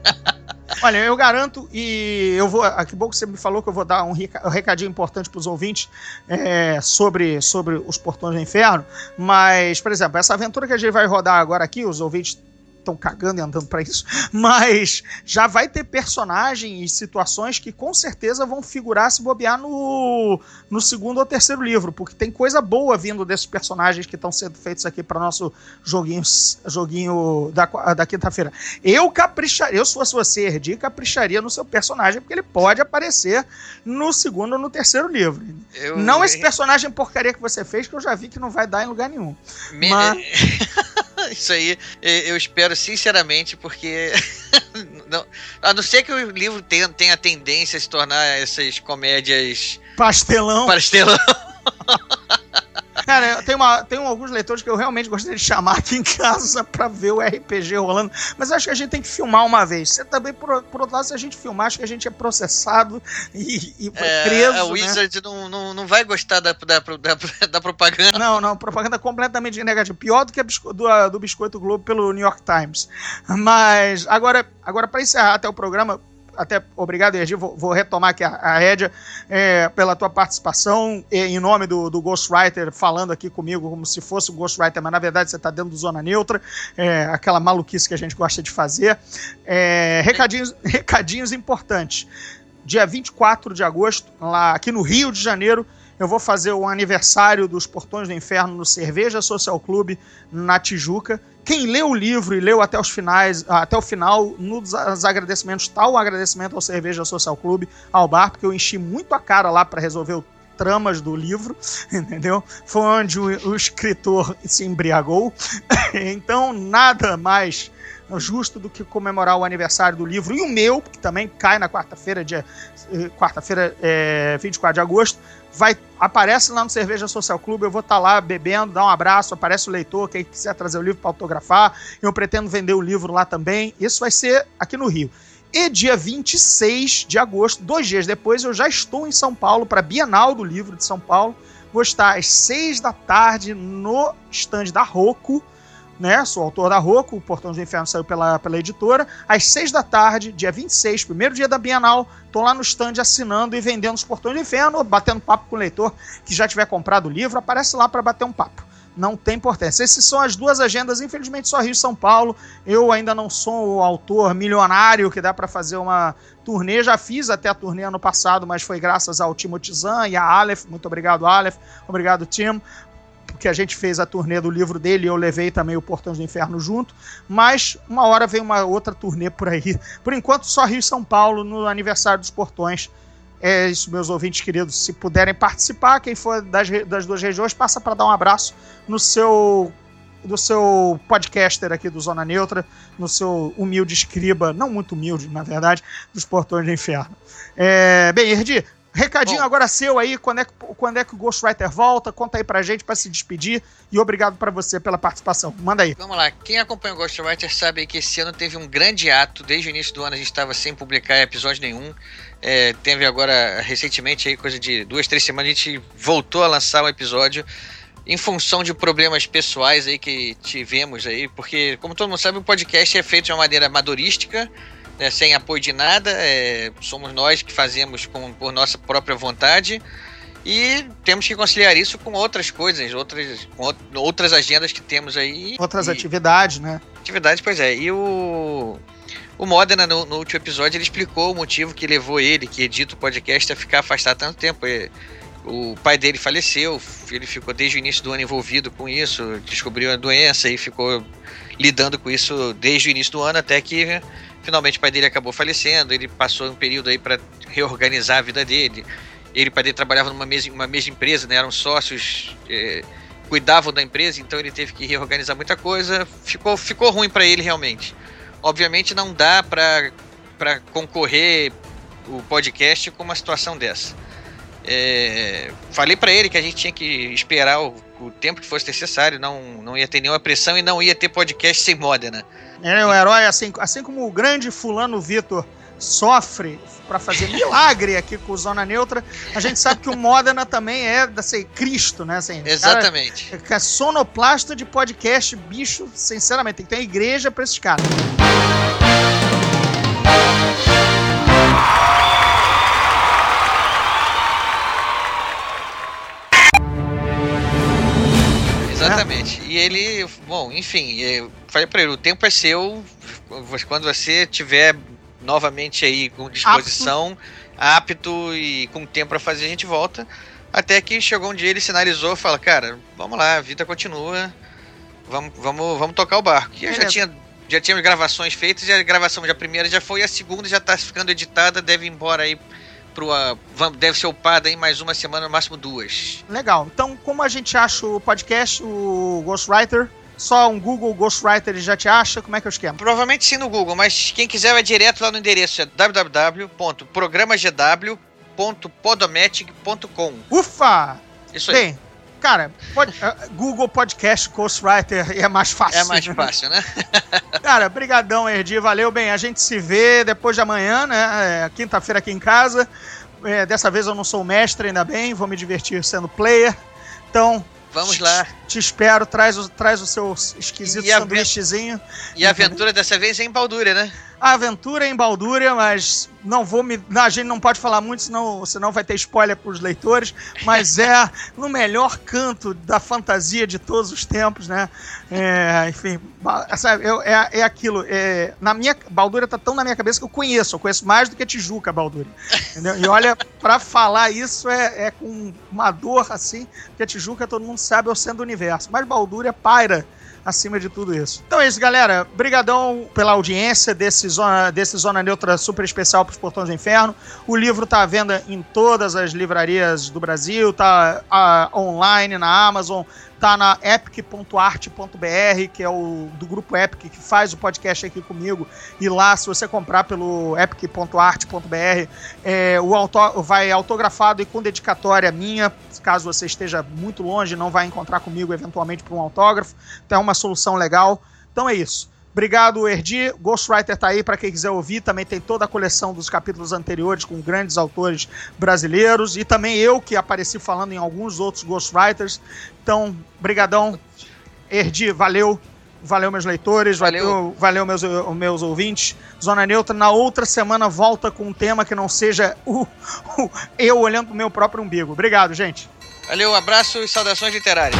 Speaker 4: Olha, eu garanto, e eu vou. Aqui bom que você me falou que eu vou dar um recadinho importante para os ouvintes é, sobre, sobre os portões do inferno. Mas, por exemplo, essa aventura que a gente vai rodar agora aqui, os ouvintes estão cagando e andando para isso, mas já vai ter personagem e situações que com certeza vão figurar se bobear no, no segundo ou terceiro livro, porque tem coisa boa vindo desses personagens que estão sendo feitos aqui para nosso joguinho, joguinho da, da quinta-feira. Eu capricharia, eu se fosse você, Herdi, capricharia no seu personagem, porque ele pode aparecer no segundo ou no terceiro livro. Eu... Não esse personagem porcaria que você fez, que eu já vi que não vai dar em lugar nenhum. Me... Mas...
Speaker 5: Isso aí eu espero sinceramente, porque. não, a não ser que o livro tenha, tenha tendência a se tornar essas comédias.
Speaker 4: Pastelão.
Speaker 5: Pastelão.
Speaker 4: Cara, tem, uma, tem alguns leitores que eu realmente gostaria de chamar aqui em casa pra ver o RPG rolando. Mas acho que a gente tem que filmar uma vez. Você também, por, por outro lado, se a gente filmar, acho que a gente é processado e, e
Speaker 5: é,
Speaker 4: preso.
Speaker 5: A né? Wizard né? não, não, não vai gostar da, da, da, da, propaganda.
Speaker 4: Não, não, propaganda completamente negativa. Pior do que a bisco, do, do Biscoito Globo pelo New York Times. Mas agora, agora para encerrar até o programa, até obrigado, Ergi, vou, vou, retomar aqui a, a rédea é, pela tua participação em nome do, do Ghostwriter, falando aqui comigo como se fosse o Ghostwriter, mas na verdade você está dentro do Zona Neutra, é, aquela maluquice que a gente gosta de fazer. É, recadinhos, recadinhos importantes. Dia 24 de agosto, lá aqui no Rio de Janeiro, eu vou fazer o aniversário dos Portões do Inferno no Cerveja Social Clube, na Tijuca. Quem leu o livro e leu até os finais, até o final, nos agradecimentos, tal o agradecimento ao Cerveja Social Clube, ao bar, porque eu enchi muito a cara lá para resolver o tramas do livro, entendeu? Foi onde o, o escritor se embriagou. então, nada mais justo do que comemorar o aniversário do livro e o meu, que também cai na quarta-feira, dia eh, quarta-feira, é, 24 de agosto, vai aparece lá no Cerveja Social Clube, eu vou estar tá lá bebendo, dá um abraço, aparece o leitor, quem quiser trazer o livro para autografar, eu pretendo vender o livro lá também. Isso vai ser aqui no Rio. E dia 26 de agosto, dois dias depois, eu já estou em São Paulo para a Bienal do Livro de São Paulo. Vou estar às seis da tarde no stand da Rocco, né? Sou autor da Rocco, o Portão do Inferno saiu pela, pela editora. Às seis da tarde, dia 26, primeiro dia da Bienal, tô lá no stand assinando e vendendo os Portões do Inferno, batendo papo com o leitor que já tiver comprado o livro, aparece lá para bater um papo. Não tem importância. Essas são as duas agendas, infelizmente só Rio e São Paulo. Eu ainda não sou o autor milionário que dá para fazer uma turnê. Já fiz até a turnê ano passado, mas foi graças ao Timothy Zan e a Aleph. Muito obrigado, Aleph. Obrigado, Tim porque a gente fez a turnê do livro dele eu levei também o Portões do Inferno junto. Mas uma hora vem uma outra turnê por aí. Por enquanto, só Rio e São Paulo no aniversário dos Portões. É isso, meus ouvintes queridos. Se puderem participar, quem for das, das duas regiões, passa para dar um abraço no seu do seu podcaster aqui do Zona Neutra, no seu humilde escriba, não muito humilde, na verdade, dos Portões do Inferno. É, bem, Erdi, Recadinho Bom, agora seu aí, quando é, que, quando é que o Ghostwriter volta? Conta aí pra gente pra se despedir. E obrigado para você pela participação. Manda aí.
Speaker 5: Vamos lá. Quem acompanha o Ghostwriter sabe que esse ano teve um grande ato. Desde o início do ano a gente estava sem publicar episódio nenhum. É, teve agora, recentemente, aí, coisa de duas, três semanas, a gente voltou a lançar um episódio em função de problemas pessoais aí que tivemos aí, porque, como todo mundo sabe, o podcast é feito de uma maneira amadorística, né, sem apoio de nada, é, somos nós que fazemos com, por nossa própria vontade e temos que conciliar isso com outras coisas, outras, outras agendas que temos aí.
Speaker 4: Outras e, atividades, né?
Speaker 5: Atividades, pois é. E o, o Modena, no, no, último episódio, ele explicou o motivo que levou ele, que edita o podcast, a ficar afastado tanto tempo. O pai dele faleceu, ele ficou desde o início do ano envolvido com isso, descobriu a doença e ficou lidando com isso desde o início do ano até que Finalmente o pai dele acabou falecendo, ele passou um período aí para reorganizar a vida dele. Ele e o pai dele trabalhavam numa mesma, mesma empresa, né? eram sócios, é, cuidavam da empresa, então ele teve que reorganizar muita coisa. Ficou, ficou ruim para ele realmente. Obviamente não dá para concorrer o podcast com uma situação dessa. É, falei para ele que a gente tinha que esperar o, o, tempo que fosse necessário, não, não ia ter nenhuma pressão e não ia ter podcast sem Modena.
Speaker 4: É o herói, assim, assim como o grande fulano Vitor sofre para fazer milagre aqui com o Zona Neutra, a gente sabe que o Modena também é assim, Cristo, né? Assim,
Speaker 5: Exatamente.
Speaker 4: Cara, é sonoplasta de podcast, bicho, sinceramente, tem que ter uma igreja para esses caras.
Speaker 5: Exatamente. E ele, bom, enfim, falei pra ele, o tempo é seu, quando você tiver novamente aí com disposição, apto, apto e com tempo para fazer, a gente volta. Até que chegou um dia ele sinalizou, fala, cara, vamos lá, a vida continua, vamos, vamos, vamos tocar o barco. E eu já tinha já tínhamos gravações feitas, e a gravação já a primeira já foi, a segunda já tá ficando editada, deve ir embora aí pro, uh, deve ser upada em mais uma semana, no máximo duas.
Speaker 4: Legal. Então, como a gente acha o podcast, o Ghostwriter? Só um Google Ghostwriter ele já te acha? Como é que é o esquema?
Speaker 5: Provavelmente sim no Google, mas quem quiser vai direto lá no endereço é www.programagw.podomatic.com.
Speaker 4: Ufa!
Speaker 5: Isso aí. Bem,
Speaker 4: cara, pod, uh, Google Podcast Ghostwriter é mais fácil.
Speaker 5: É mais fácil, né?
Speaker 4: cara, brigadão, Erdi, valeu. Bem, a gente se vê depois de amanhã, né? É, Quinta-feira aqui em casa. É, dessa vez eu não sou mestre, ainda bem, vou me divertir sendo player. Então,
Speaker 5: Vamos lá.
Speaker 4: Te espero, traz o, traz o seu esquisito sanduíchezinho.
Speaker 5: E a aventura dessa vez é em Baldúria, né?
Speaker 4: A aventura é em Baldúria, mas não vou me. A gente não pode falar muito, senão, senão vai ter spoiler para os leitores. Mas é no melhor canto da fantasia de todos os tempos, né? É, enfim, sabe, eu, é, é aquilo. É, na minha, Baldúria tá tão na minha cabeça que eu conheço. Eu conheço mais do que Tijuca, Baldúria. Entendeu? E olha, para falar isso é, é com uma dor assim, que a Tijuca todo mundo sabe é o centro do universo. Mas Baldúria paira acima de tudo isso. Então é isso, galera. Brigadão pela audiência desse Zona, desse Zona Neutra super especial para os Portões do Inferno. O livro tá à venda em todas as livrarias do Brasil, tá a, online na Amazon, tá na epic.art.br, que é o do grupo Epic que faz o podcast aqui comigo. E lá, se você comprar pelo epic.art.br, é, o auto, vai autografado e com dedicatória minha, caso você esteja muito longe, não vai encontrar comigo eventualmente por um autógrafo. Então é uma solução legal. Então é isso. Obrigado, Erdi. Ghostwriter tá aí para quem quiser ouvir. Também tem toda a coleção dos capítulos anteriores com grandes autores brasileiros. E também eu que apareci falando em alguns outros Ghostwriters. Então, brigadão. Erdi, valeu. Valeu, meus leitores. Valeu, valeu meus, meus ouvintes. Zona Neutra, na outra semana, volta com um tema que não seja o, o eu olhando pro meu próprio umbigo. Obrigado, gente.
Speaker 5: Valeu, abraço e saudações literárias.